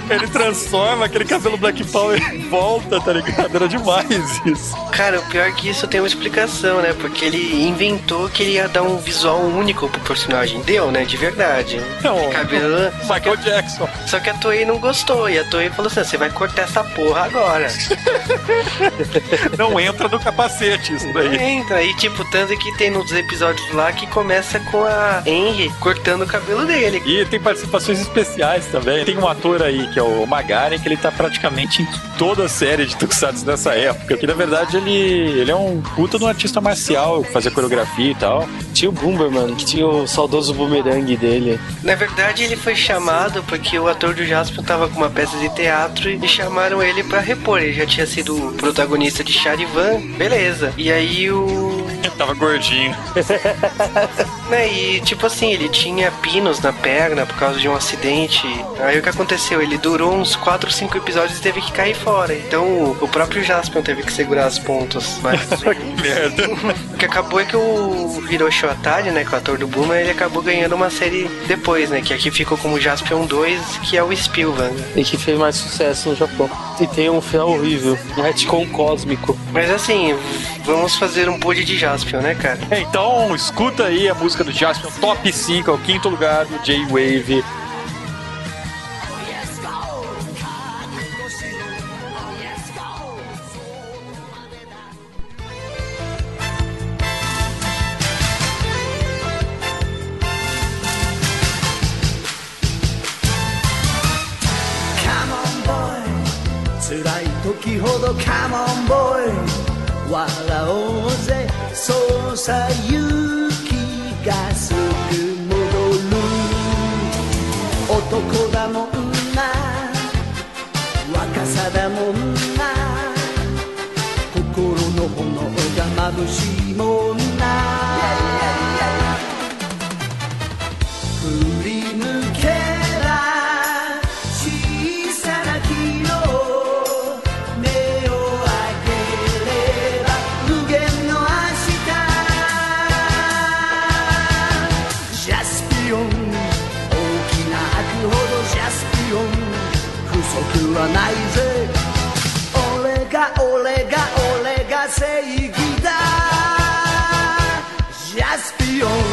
ele transforma aquele cabelo Black Power e volta, tá ligado? Era demais isso. Cara, o pior é que isso tem uma explicação, né? Porque ele inventou que ele ia dar um visual único pro personagem. Deu, né? De verdade. Não, Cabelo. Michael Jackson. Só que a Toei não gostou. E a Toei falou assim: você vai cortar essa porra agora. (laughs) Não entra no capacete isso daí. Entra. E tipo, tanto que tem nos episódios lá que começa com a Henry cortando o cabelo dele. E tem participações especiais também. Tem um ator aí, que é o Magaren, que ele tá praticamente em toda a série de Tokusatsu dessa época. Que na verdade ele, ele é um puta de um artista marcial, fazia coreografia e tal. Tinha o Boomerman, que tinha o saudoso boomerang dele. Na verdade, ele foi chamado porque o ator do Jasper tava com uma peça de teatro e chamaram ele pra repor. Ele já tinha sido protagonista de Charivan, beleza. E aí o. Tava gordinho. (laughs) Né, e tipo assim, ele tinha pinos na perna por causa de um acidente. Aí o que aconteceu? Ele durou uns 4 ou 5 episódios e teve que cair fora. Então o- próprio Jaspion teve que segurar as pontas. Mas (laughs) que merda. (laughs) o que acabou é que o Hiroshi Atari, né, que é o ator do Buma, ele acabou ganhando uma série depois, né? Que aqui ficou como Jaspion 2, que é o Spielberg. E que fez mais sucesso no Japão. E tem um final horrível, um retcon cósmico. Mas assim, vamos fazer um pod de Jaspion, né, cara? Então, escuta aí a música do Jaspion Top 5, é o quinto lugar do J-Wave. はないぜ。俺が俺が俺が正義だ。ジャスピオン。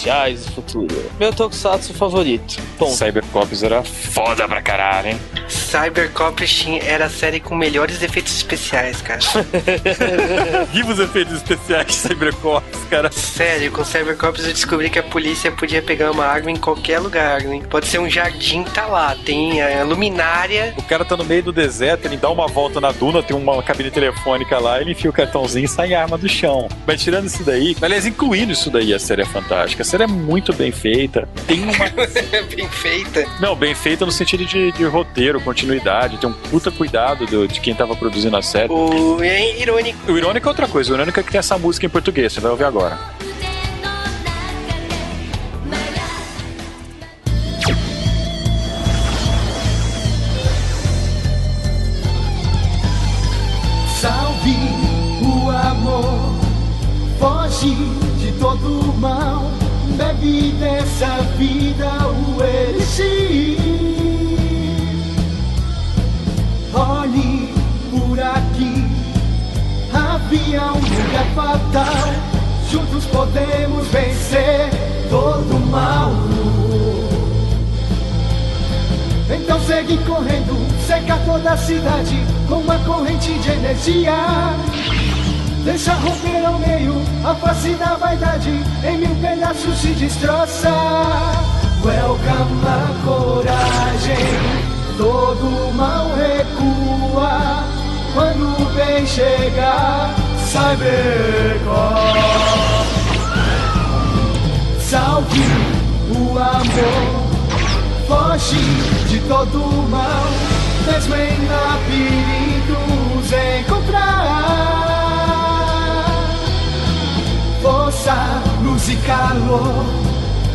Policiais do futuro. Meu tokusatsu favorito. Ponto. Cybercops era foda pra caralho, hein? Cybercop Shin era a série com melhores efeitos especiais, cara. (laughs) Viva os efeitos especiais de Cybercops, cara. Sério, com Cybercops eu descobri que a polícia podia pegar uma água em qualquer lugar, né? Pode ser um jardim, tá lá. Tem a luminária. O cara tá no meio do deserto, ele dá uma volta na duna, tem uma cabine telefônica lá, ele enfia o cartãozinho e sai a arma do chão. Mas tirando isso daí, aliás, incluindo isso daí, a série é fantástica. A série é muito bem feita. Tem uma. (laughs) Bem feita. Não, bem feita no sentido de, de roteiro, continuidade. Tem um puta cuidado do- de quem tava produzindo a série. O é irônico. O irônico é outra coisa. O irônico é que tem essa música em português. Você vai ouvir agora. De todo mal, bebe dessa vida o elixir. Olhe por aqui, havia um lugar fatal, juntos podemos vencer todo mal. Então segue correndo, seca toda a cidade com uma corrente de energia. Deixa romper ao meio a face da vaidade, em mil pedaços se destroça. Welcome a coragem, todo mal recua. Quando o bem chegar, Cybercop. Salve o amor foge de todo mal, mesmo em labirintos encontrar força, luz e calor,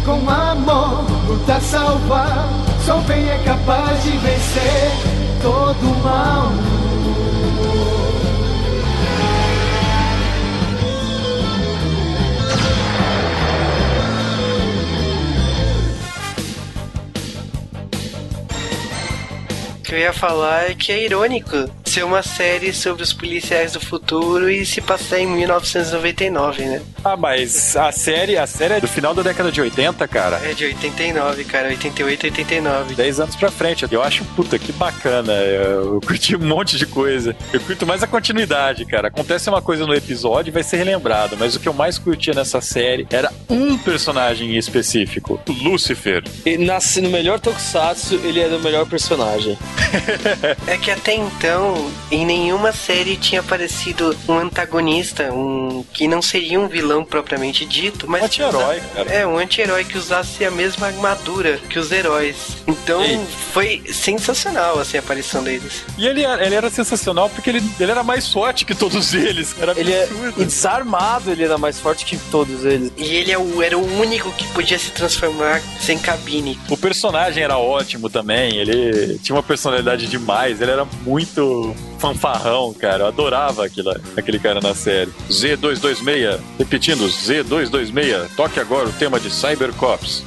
com amor, lutar, salvar. Só bem é capaz de vencer todo mal. O que eu ia falar é que é irônico. Ser uma série sobre os policiais do futuro e se passar em 1999, né? Ah, mas a série, a série é do final da década de 80, cara. É de 89, cara, 88 89. 10 anos pra frente. Eu acho, puta, que bacana. Eu, eu curti um monte de coisa. Eu curto mais a continuidade, cara. Acontece uma coisa no episódio e vai ser relembrado, mas o que eu mais curtia nessa série era um personagem em específico, o Lucifer. E nasce no melhor Tokusatsu, ele era o melhor personagem. (laughs) É que até então, em nenhuma série tinha aparecido um antagonista, um que não seria um vilão propriamente dito, mas Um anti-herói, cara. É, um anti-herói que usasse a mesma armadura que os heróis. Então Ei. foi sensacional assim a aparição deles. E ele, era- ele era sensacional porque ele, ele era mais forte que todos eles. Era Ele é absurdo. e desarmado, ele era mais forte que todos eles. E ele é o- era o único que podia se transformar sem cabine. O personagem era ótimo também, ele tinha uma personalidade demais, ele era muito fanfarrão, cara. Eu adorava aquilo, aquele cara na série. Z226, repetindo, Z226, toque agora o tema de Cybercops.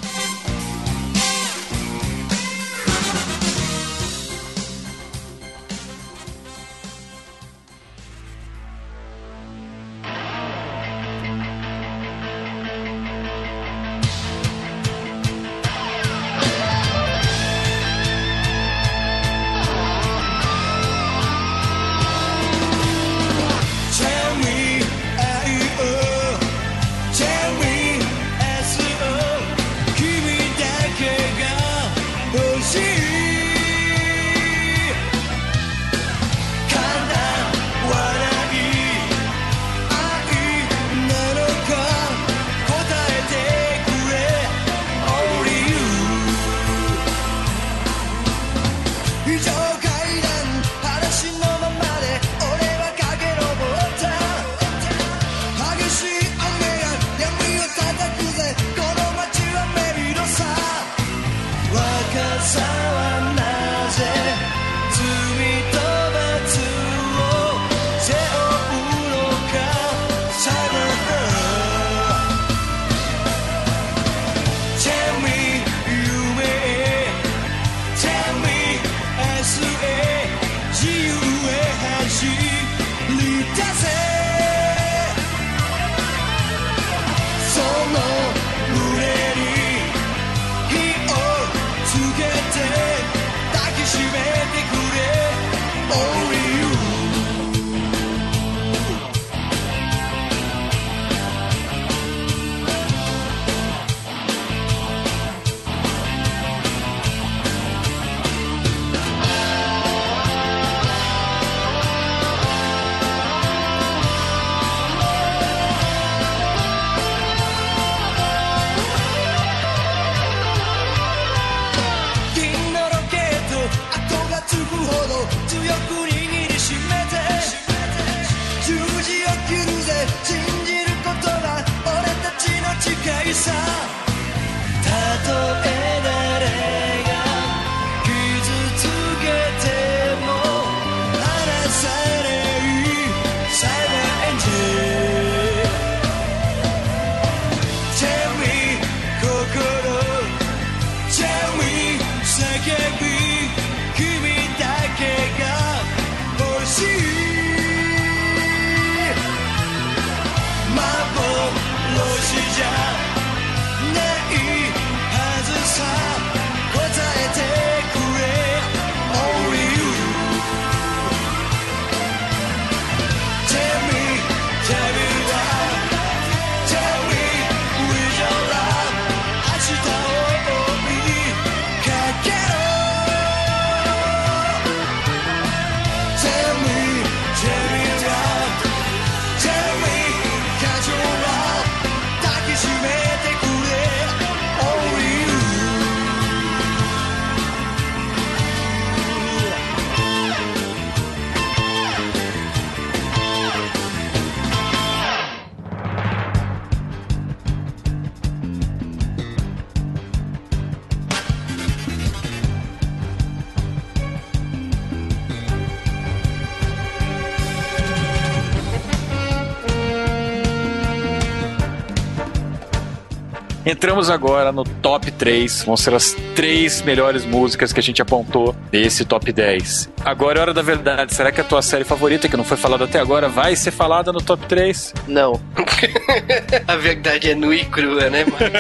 Entramos agora no top 3. Vão ser as três melhores músicas que a gente apontou nesse top 10. Agora é hora da verdade. Será que a tua série favorita, que não foi falada até agora, vai ser falada no top 3? Não. (laughs) A verdade é nua e crua, né, mano? (laughs)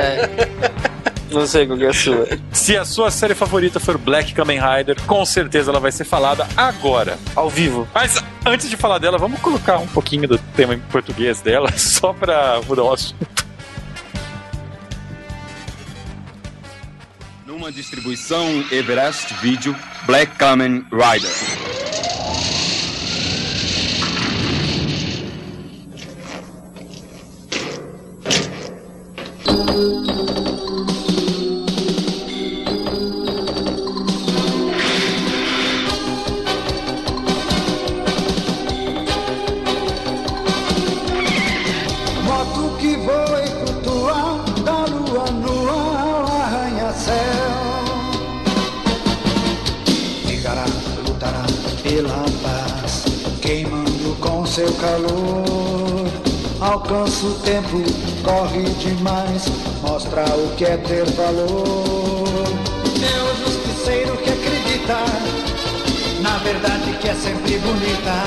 É. Não sei qual é a sua. Se a sua série favorita for Black Kamen Rider, com certeza ela vai ser falada agora. Ao vivo. Mas antes de falar dela, vamos colocar um pouquinho do tema em português dela, (laughs) só pra mudar o assunto. Numa distribuição Everest Video Black Kamen Rider. Demais, mostra o que é ter valor. É o justiceiro que acredita na verdade que é sempre bonita.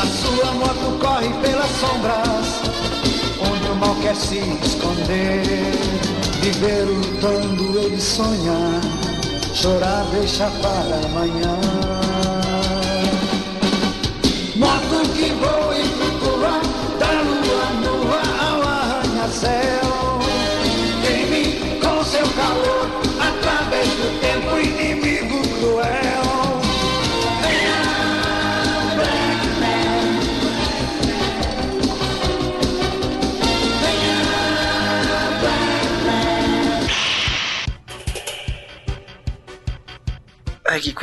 A sua moto corre pelas sombras, onde o mal quer se esconder. Viver lutando ele sonha, chorar deixa para amanhã.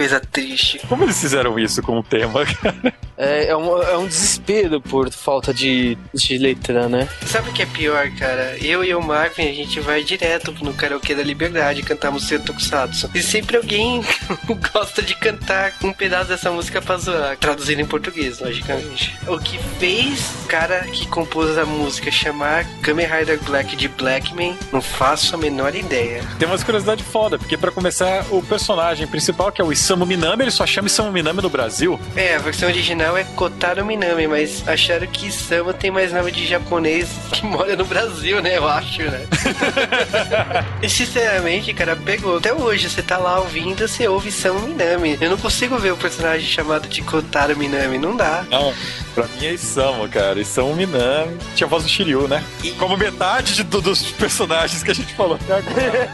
Coisa triste. Como eles fizeram isso com o tema, (laughs) cara? É, é, um, é um desespero por falta de, de letra, né? Sabe o que é pior, cara? Eu e o Marvin, a gente vai direto no karaokê da Liberdade cantar música do Tokusatsu. E sempre alguém (laughs) gosta de cantar um pedaço dessa música pra zoar. Traduzindo em português, logicamente. O que fez o cara que compôs a música chamar Kamen Rider Black de Blackman, não faço a menor ideia. Tem umas curiosidades foda, porque pra começar, o personagem principal, que é o Isamu Minami, ele só chama Isamu Minami no Brasil. É, a versão original é Kotaro Minami, mas acharam que Sama tem mais nome de japonês (laughs) que mora no Brasil, né? Eu acho, né? (laughs) e sinceramente, cara, pegou. Até hoje, você tá lá ouvindo, você ouve Sama Minami. Eu não consigo ver o personagem chamado de Kotaro Minami, não dá. Não, pra mim é Isamu, cara. Isamu Minami. Tinha a voz do Shiryu, né? Como metade de- do- dos personagens que a gente falou até agora.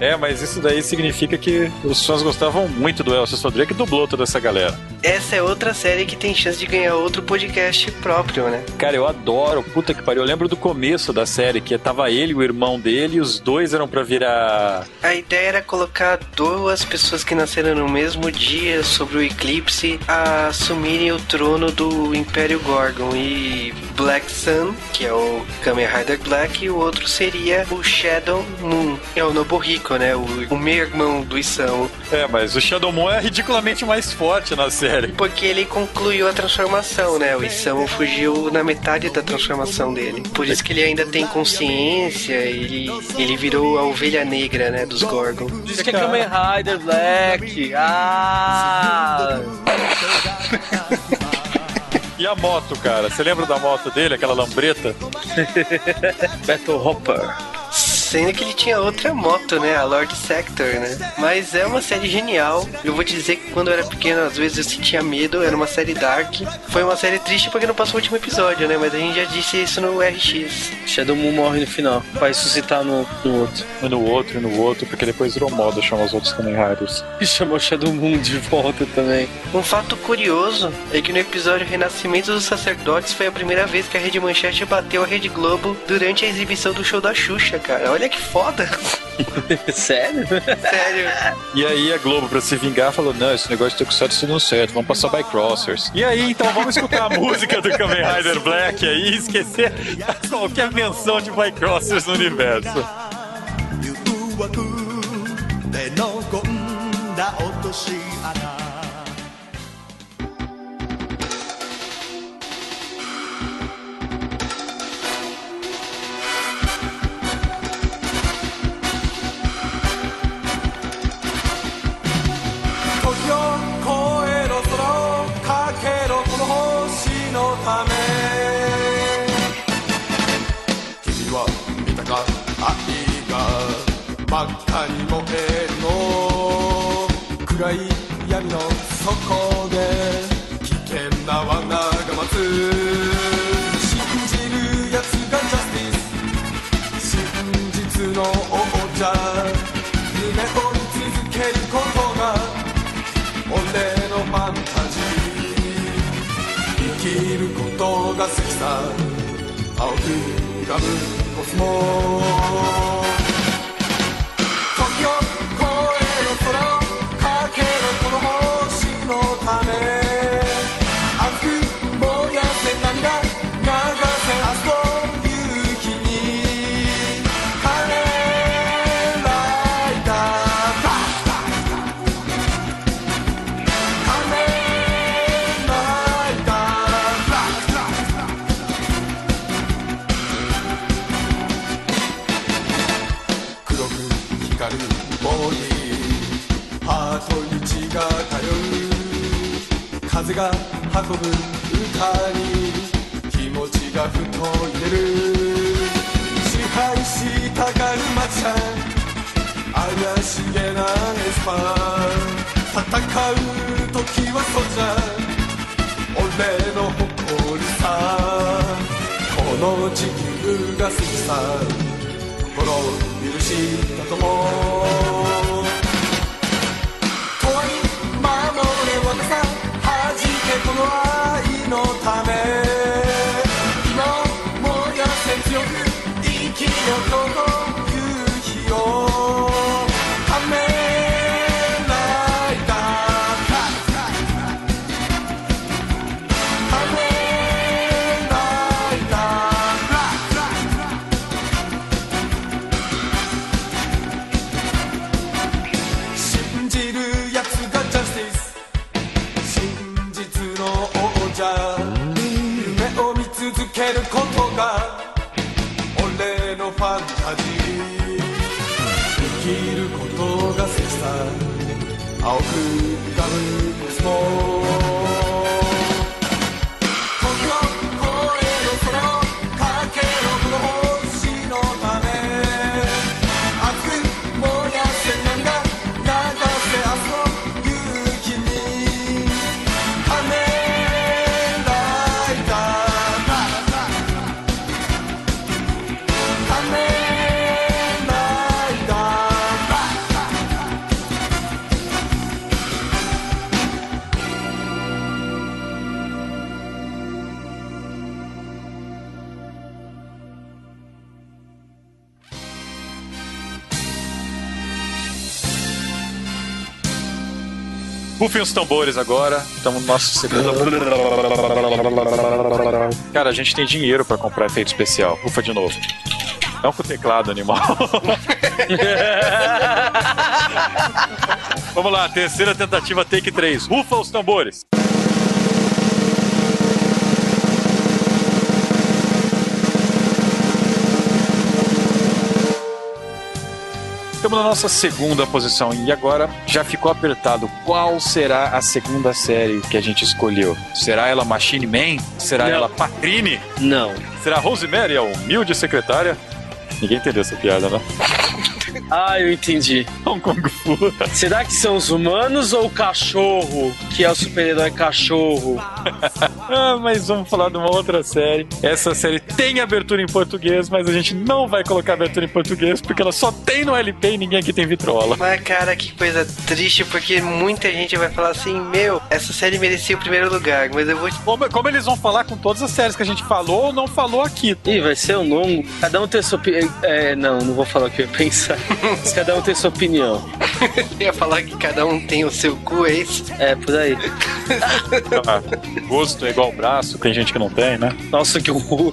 (laughs) é, mas isso daí significa que os fãs gostavam muito do Elcio Sodré, que dublou toda essa galera. Essa é outra série que tem chance de ganhar outro podcast próprio, né? Cara, eu adoro. Puta que pariu. Eu lembro do começo da série, que tava ele e o irmão dele, e os dois eram pra virar. A ideia era colocar duas pessoas que nasceram no mesmo dia sobre o eclipse a assumirem o trono do Império Gorgon e Black Sun, que é o Kamen Rider Black, e o outro seria o Shadow Moon, que é o Nobuhiko, né? O, o meio-irmão do Isamu. É, mas o Shadow Moon é ridiculamente mais forte na série. Porque ele concluiu a transformação, né? O Isamu fugiu na metade da transformação dele. Por isso que ele ainda tem consciência, ele, ele virou a ovelha negra, né? Dos Gorgon. Diz que é Kamen Rider Black. Ah! (laughs) E a moto, cara? Você lembra da moto dele, aquela lambreta? (laughs) Battle Hopper. Sendo que ele tinha outra moto, né? A Lord Sector, né? Mas é uma série genial. Eu vou te dizer que quando eu era pequeno, às vezes eu sentia medo. Era uma série dark. Foi uma série triste porque não passou o último episódio, né? Mas a gente já disse isso no RX. Shadow Moon morre no final. Vai ressuscitar no, no outro. E no outro, e no outro, porque depois virou moda chamar os outros Kamen Riders. E chamou Shadow Moon de volta também. Um fato curioso é que no episódio Renascimento dos Sacerdotes foi a primeira vez que a Rede Manchete bateu a Rede Globo durante a exibição do show da Xuxa, cara. Olha que foda. (laughs) Sério? Sério. E aí a Globo, pra se vingar, falou: Não, esse negócio de Tokusatsu não deu certo, vamos passar by Crossers. E aí, então vamos escutar a música (laughs) do Kamen Rider Black aí e esquecer qualquer menção de by Crossers no universo. 誘惑で残んだ落とし穴 ことが好きさ。青く浮かぶコスモ歌に気持ちがふと入れる支配したがる街は怪しげなエスパー戦う時はそうじゃ俺の誇りさこの地球が好きさ心を許したともファンタジー。生きることが好きさ青く浮かぶコスモ Rufem os tambores agora. Estamos no nosso segundo. Cara, a gente tem dinheiro pra comprar efeito especial. Rufa de novo. Não com o teclado animal. (laughs) Vamos lá, terceira tentativa, take 3. Rufa os tambores. Estamos na nossa segunda posição e agora já ficou apertado. Qual será a segunda série que a gente escolheu? Será ela Machine Man? Será Não. ela Patrine? Não. Será Rosemary, a humilde secretária? Ninguém entendeu essa piada, né? (laughs) Ah, eu entendi. Um Kung Fu. Será que são os humanos ou o cachorro, que é o super-herói cachorro? (laughs) ah, mas vamos falar de uma outra série. Essa série tem abertura em português, mas a gente não vai colocar abertura em português porque ela só tem no LP e ninguém aqui tem vitrola. Mas, cara, que coisa triste, porque muita gente vai falar assim: Meu, essa série merecia o primeiro lugar, mas eu vou te. Como, como eles vão falar com todas as séries que a gente falou ou não falou aqui? Ih, vai ser um longo. Cada um tem sua opinião. É, não, não vou falar o que eu ia pensar. Mas Cada um tem sua opinião. (laughs) Eu ia falar que cada um tem o seu cu, é isso? É, por aí. Ah, gosto é igual braço, tem gente que não tem, né? Nossa, que horror.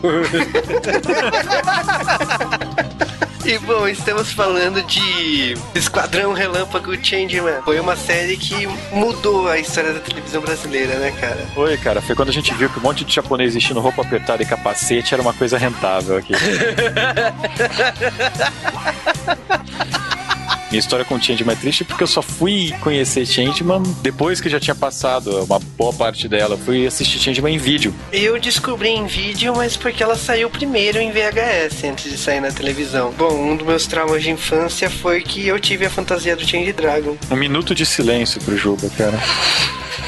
E bom, estamos falando de Esquadrão Relâmpago Changeman. Foi uma série que mudou a história da televisão brasileira, né, cara? Oi, cara, foi quando a gente viu que um monte de japonês vestindo roupa apertada e capacete era uma coisa rentável aqui. (laughs) Minha história com Changeman é triste porque eu só fui conhecer Changeman depois que já tinha passado uma boa parte dela. Eu fui assistir Changeman em vídeo. Eu descobri em vídeo, mas porque ela saiu primeiro em VHS antes de sair na televisão. Bom, um dos meus traumas de infância foi que eu tive a fantasia do Change Dragon. Um minuto de silêncio pro Juba, cara.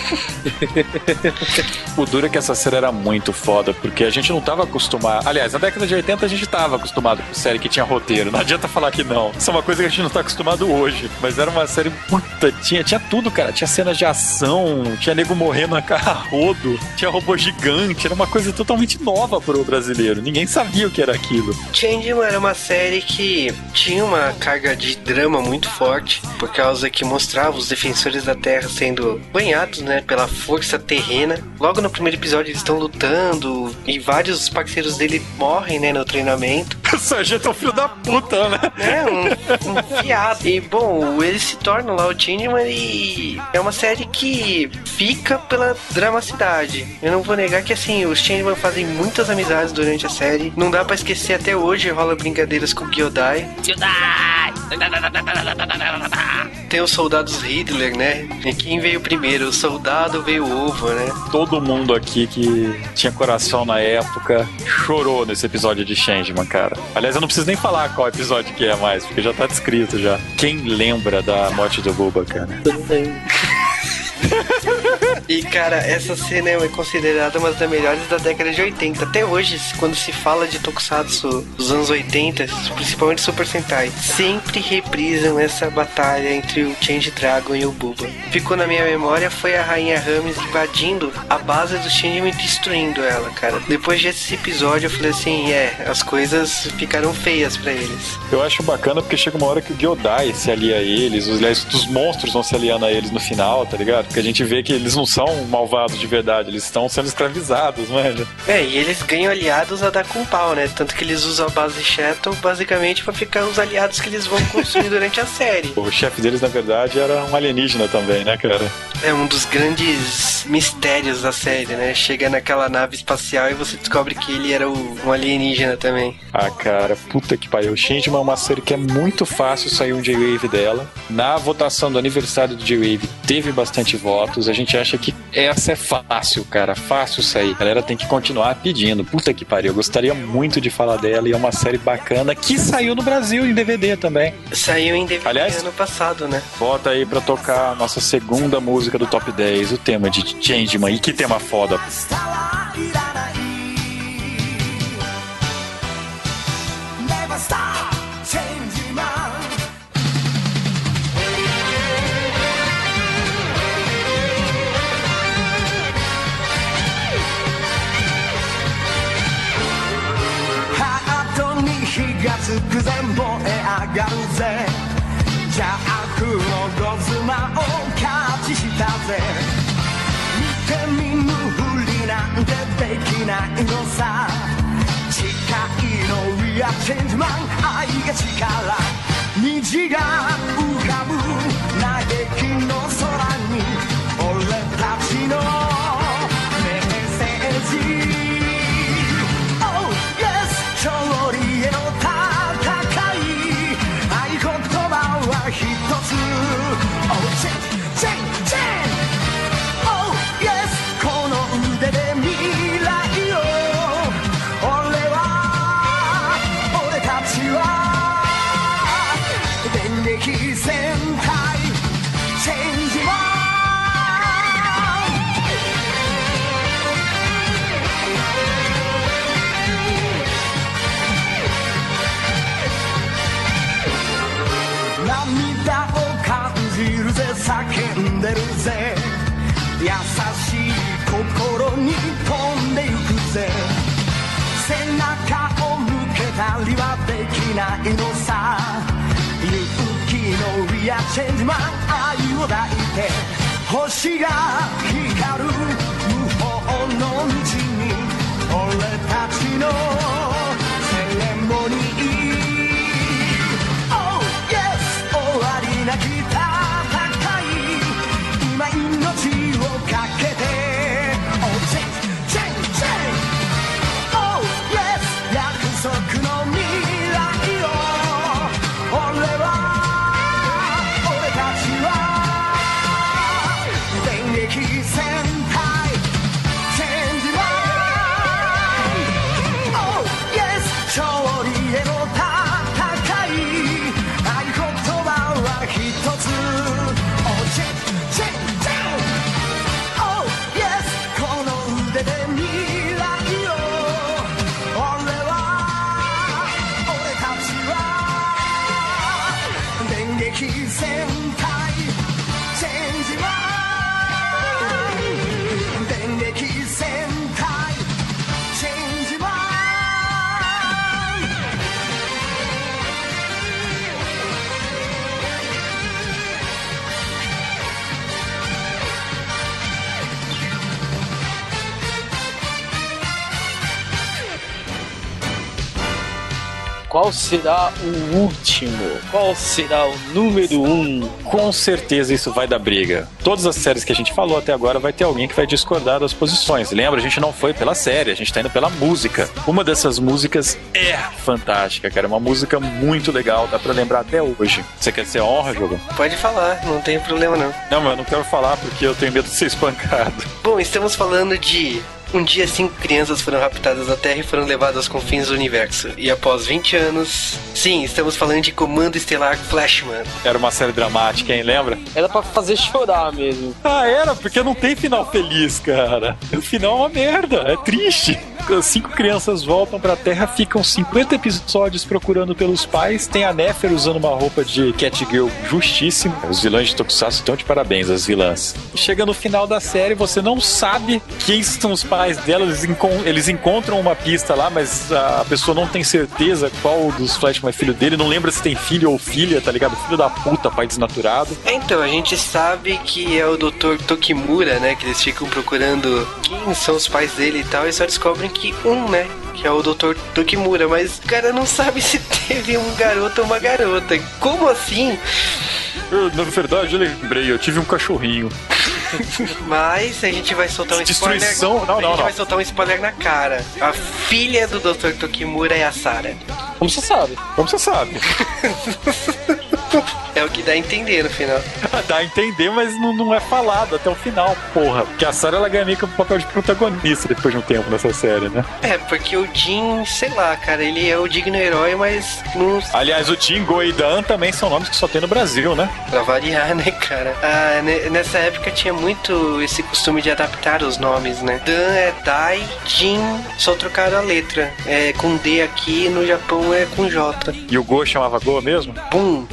(laughs) o duro é que essa série era muito foda, porque a gente não tava acostumado. Aliás, na década de 80 a gente tava acostumado com série que tinha roteiro. Não adianta falar que não. Isso é uma coisa que a gente não tá acostumado hoje. Mas era uma série puta. Tinha, tinha tudo, cara. Tinha cenas de ação, tinha nego morrendo a rodo, tinha robô gigante. Era uma coisa totalmente nova pro brasileiro. Ninguém sabia o que era aquilo. Changeman era uma série que tinha uma carga de drama muito forte, por causa que mostrava os defensores da Terra sendo banhados, né, pela força terrena. Logo no primeiro episódio eles estão lutando e vários parceiros dele morrem, né, no treinamento. O sargento é um filho da puta, né? É, um, um fiado. E, bom, eles se tornam lá o Changeman e é uma série que fica pela dramaticidade. Eu não vou negar que, assim, os Changeman fazem muitas amizades durante a série. Não dá pra esquecer até hoje, rola brincadeiras com o Gyodai. Tem os soldados Hitler, né? E quem veio primeiro? O soldado veio o ovo, né? Todo mundo aqui que tinha coração na época chorou nesse episódio de Changeman, cara. Aliás, eu não preciso nem falar qual episódio que é mais, porque já tá descrito já. Quem lembra da morte do Boba, cara? (laughs) E cara, essa cena é considerada uma das melhores da década de 80. Até hoje, quando se fala de Tokusatsu dos anos 80, principalmente Super Sentai, sempre reprisam essa batalha entre o Change Dragon e o Buba. Ficou na minha memória foi a Rainha Rames invadindo a base do Changeman e destruindo ela, cara. Depois desse episódio eu falei assim, é, as coisas ficaram feias pra eles. Eu acho bacana porque chega uma hora que o Gyodai se alia a eles, os, aliás, os monstros vão se aliando a eles no final, tá ligado? Porque a gente vê que eles não são malvados de verdade, eles estão sendo escravizados, manja. É, e eles ganham aliados a dar com pau, né? Tanto que eles usam a base Shadow basicamente pra ficar os aliados que eles vão construir durante a série. (laughs) O chefe deles, na verdade, era um alienígena também, né, cara? É um dos grandes mistérios da série, né? Chega naquela nave espacial e você descobre que ele era um alienígena também. Ah, cara, puta que pariu. Changeman é uma série que é muito fácil sair um J-Wave dela. Na votação do aniversário do J-Wave teve bastante votos. A gente acha que essa é fácil, cara. Fácil sair. A galera tem que continuar pedindo. Puta que pariu. Eu gostaria muito de falar dela e é uma série bacana que saiu no Brasil em DVD também. Saiu em DVD Aliás- ano passado, né? Bota aí pra tocar a nossa segunda música do Top 10, o tema de Changeman. E que tema foda. ハつくぜ燃え上がるぜ。邪悪のゴズマをキャッチしたぜ。見て見ぬふりなんてできないのさ。誓いの We are change man 愛が力。虹が浮かぶ嘆きの空に。俺たちのりはできないのさ。勇気の We are change man 愛を抱いて星が光る無法の道に。俺たちのセレモニー Oh yes! 終わりなき戦い。今命をかけて。Qual será o último? Qual será o número um? Com certeza isso vai dar briga. Todas as séries que a gente falou até agora vai ter alguém que vai discordar das posições. Lembra, a gente não foi pela série, a gente tá indo pela música. Uma dessas músicas é fantástica, cara. É uma música muito legal, dá pra lembrar até hoje. Você quer ser honra, jogo? Pode falar, não tem problema não. Não, mas eu não quero falar porque eu tenho medo de ser espancado. Bom, estamos falando de um dia cinco crianças foram raptadas da Terra e foram levadas aos confins do universo. E após 20 anos, sim, estamos falando de Comando Estelar Flashman. Era uma série dramática, hein? Lembra? Era pra fazer chorar mesmo. Ah, era, porque não tem final feliz, cara. O final é uma merda, é triste. Cinco crianças voltam pra Terra, ficam 50 episódios procurando pelos pais. Tem a Nefer usando uma roupa de Catgirl justíssima. Os vilões de Tokusatsu estão de parabéns, as vilãs. Chega no final da série, você não sabe quem são os pais dela. Eles, encon- eles encontram uma pista lá, mas a pessoa não tem certeza qual dos Flashman é filho dele. Não lembra se tem filho ou filha, tá ligado? Filho da puta, pai desnaturado. É, então, a gente sabe que é o Dr. Tokimura, né? Que eles ficam procurando quem são os pais dele e tal, e só descobrem que um, né? Que é o Dr. Tokimura, mas o cara não sabe se teve um garoto ou uma garota. Como assim? Eu, na verdade, eu lembrei, eu tive um cachorrinho. Mas a gente vai soltar um spoiler. Destruição- não, a não, gente não. vai soltar um spoiler na cara. A filha do Dr. Tokimura é a Sarah. Como você sabe? Como você sabe? (laughs) É o que dá a entender no final. (laughs) Dá a entender, mas não, não é falado até o final, porra. Porque a Sarah ela ganha meio que o papel de protagonista depois de um tempo nessa série, né? É, porque o Jin, sei lá, cara, ele é o digno herói, mas não. Aliás, o e Dan também são nomes que só tem no Brasil, né? Pra variar, (laughs) né, cara? Ah, ne- nessa época tinha muito esse costume de adaptar os nomes, né? Dan é Dai, Jin, só trocaram a letra. É com D aqui, no Japão é com J. E o Go chamava Go mesmo? Bum!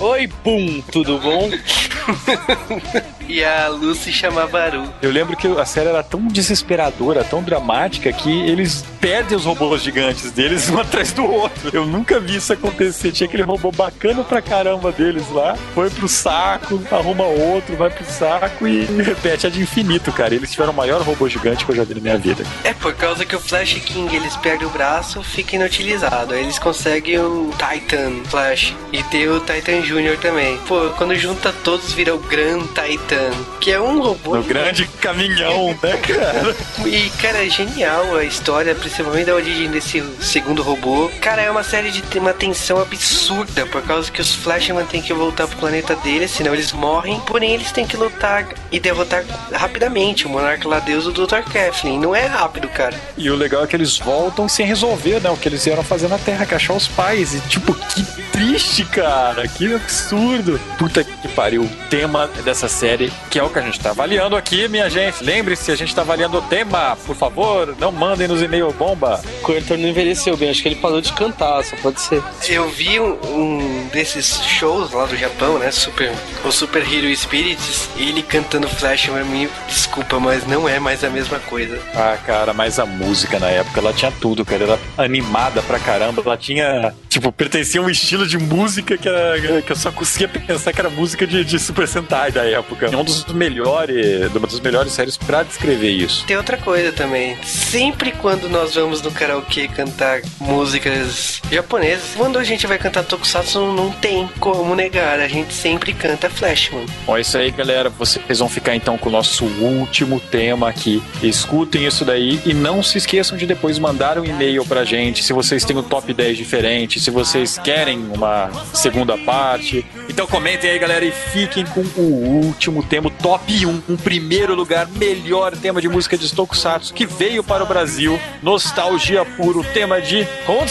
Oi, Boom, tudo bom? (laughs) e a Lucy chamava Aru. Eu lembro que a série era tão desesperadora, tão dramática, que eles perdem os robôs gigantes deles um (laughs) atrás do outro. Eu nunca vi isso acontecer. Tinha aquele robô bacana pra caramba deles lá, foi pro saco, arruma outro, vai pro saco e (laughs) repete. É de infinito, cara. Eles tiveram o maior robô gigante que eu já vi na minha vida. É por causa que o Flash King eles perdem o braço, fica inutilizado. Aí eles conseguem o Titan Flash e tem o Titan Junior também. Pô, quando junta todos vira o Grand Titan, que é um robô. No grande caminhão, né, cara? E, cara, é genial a história, principalmente da origem desse segundo robô. Cara, é uma série de uma tensão absurda, por causa que os Flashman têm que voltar pro planeta deles, senão eles morrem. Porém, eles têm que lutar e derrotar rapidamente o Monarca lá Deus do Dr. Kathleen. Não é rápido, cara. E o legal é que eles voltam sem resolver, né? O que eles vieram fazer na Terra, que é achar os pais. E, tipo, que triste, cara. Que absurdo. Puta que pariu. O tema dessa série, que é o que a gente tá avaliando aqui, minha gente. Lembre-se, a gente tá avaliando o tema. Por favor, não mandem nos e-mail bomba. O Coelho não envelheceu bem, acho que ele parou de cantar, só pode ser. Eu vi um desses shows lá do Japão, né? Super, o Super Hero Spirits, ele cantando Flash pra mim, desculpa, mas não é mais a mesma coisa. Ah, cara, mas a música na época, ela tinha tudo, cara. Era animada pra caramba. Ela tinha, tipo, pertencia a um estilo de música que, era- que eu só conseguia pensar que era música de, de Super Sentai da época. É um dos melhores, uma das melhores séries pra descrever isso. Tem outra coisa também. Sempre quando nós vamos no karaokê cantar músicas japonesas, quando a gente vai cantar Tokusatsu, não tem como negar. A gente sempre canta Flashman. Bom, é isso aí, galera. Vocês vão ficar então com o nosso último tema aqui. Escutem isso daí e não se esqueçam de depois mandar um e-mail pra gente se vocês têm um top 10 diferente, se vocês querem uma segunda parte. Então comentem aí, galera, e fiquem com o último tema, o top 1, um primeiro lugar, melhor tema de música de Tokusatsu que veio para o Brasil. Nostalgia puro, tema de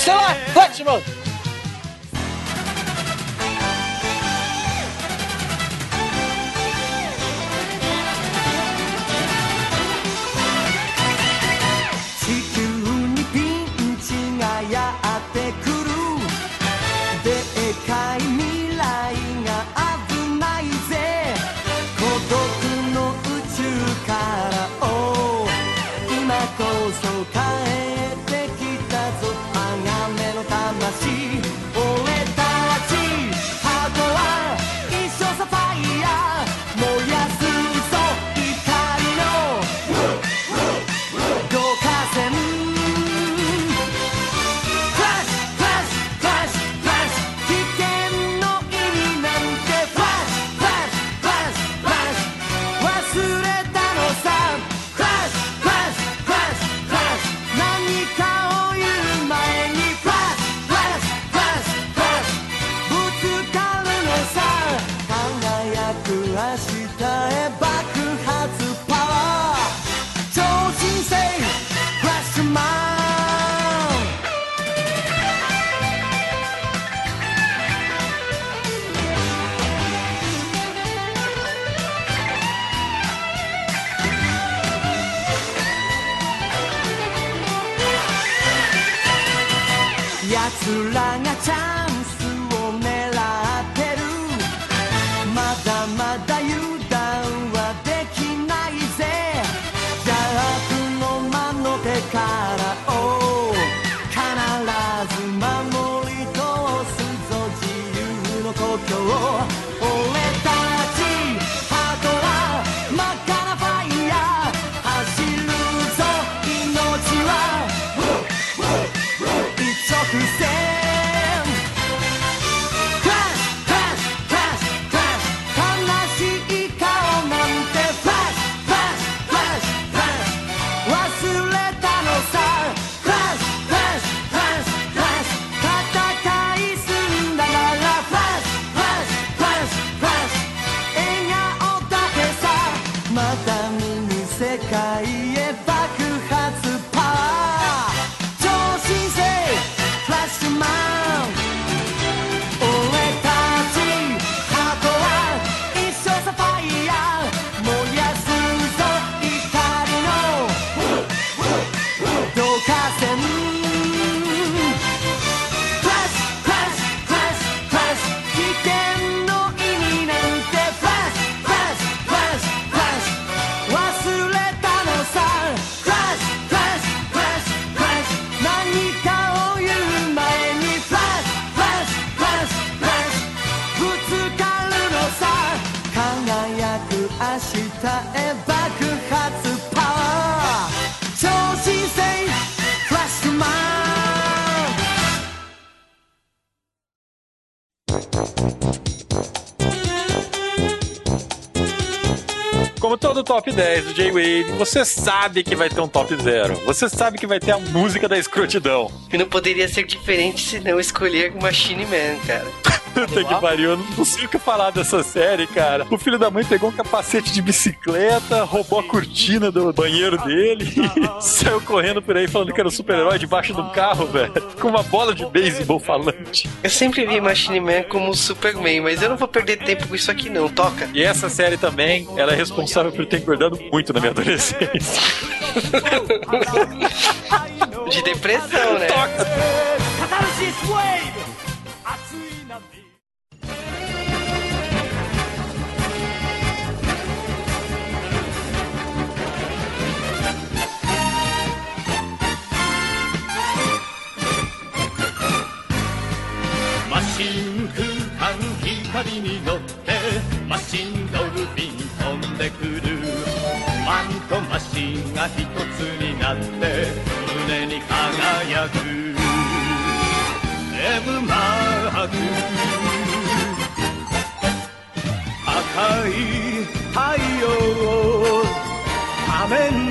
lá? Flashman! 奴らがちゃん top 10 do J-Wave, você sabe que vai ter um top 0. Você sabe que vai ter a música da escrotidão. E não poderia ser diferente se não escolher Machine Man, cara. Puta que pariu, eu não sei o que falar dessa série, cara. O filho da mãe pegou um capacete de bicicleta, roubou a cortina do banheiro dele e (laughs) saiu correndo por aí falando que era um super-herói debaixo de um carro, velho. Com uma bola de beisebol falante. Eu sempre vi Machine Man como Superman, mas eu não vou perder tempo com isso aqui não. Toca. E essa série também, ela é responsável por ter engordado muito na minha adolescência. (laughs) De depressão, né? Catharsis マシン空間光に乗ってマシンドルフィン飛んでくる。マンとマシンが一つになって胸に輝く。M マーク赤い太陽仮面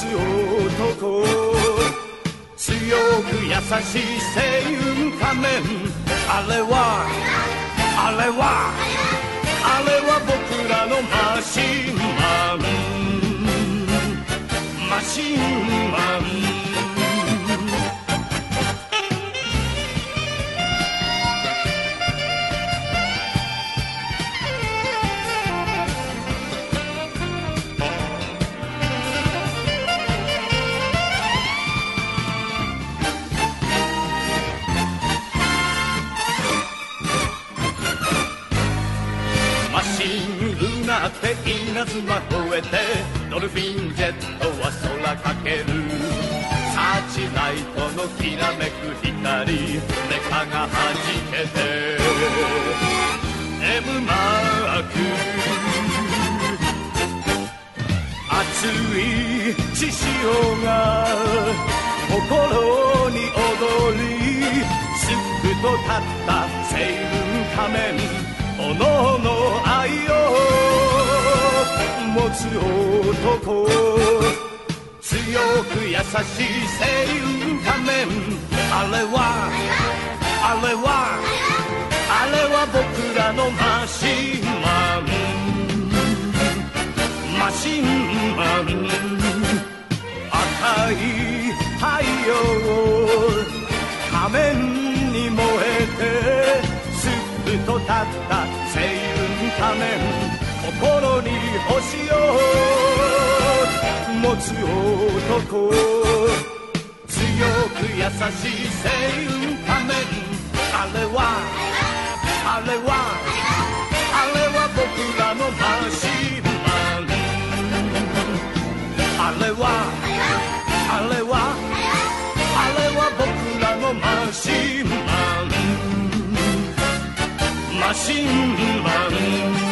す男。強く優しい声優仮面。あれはあれはあれは僕らのマシンマン。マシンマン。ルナって稲妻越えてドルフィンジェットは空かける。サーチライトのきらめく光メカが弾けて。M マーク。熱い獅子王が心に踊りすっと立った星雲仮面おのおの愛を。持つ男強く優しい星雲仮面。あれはあれはあれは僕らのマシンマン。マシンマン。赤い太陽仮面に燃えてすっと立った星雲仮面。心に星を持つ男強く優しい正義仮面。あれはあれはあれは僕らのマシン。マンあれはあれはあれは僕らのマシンマン。マシンマン。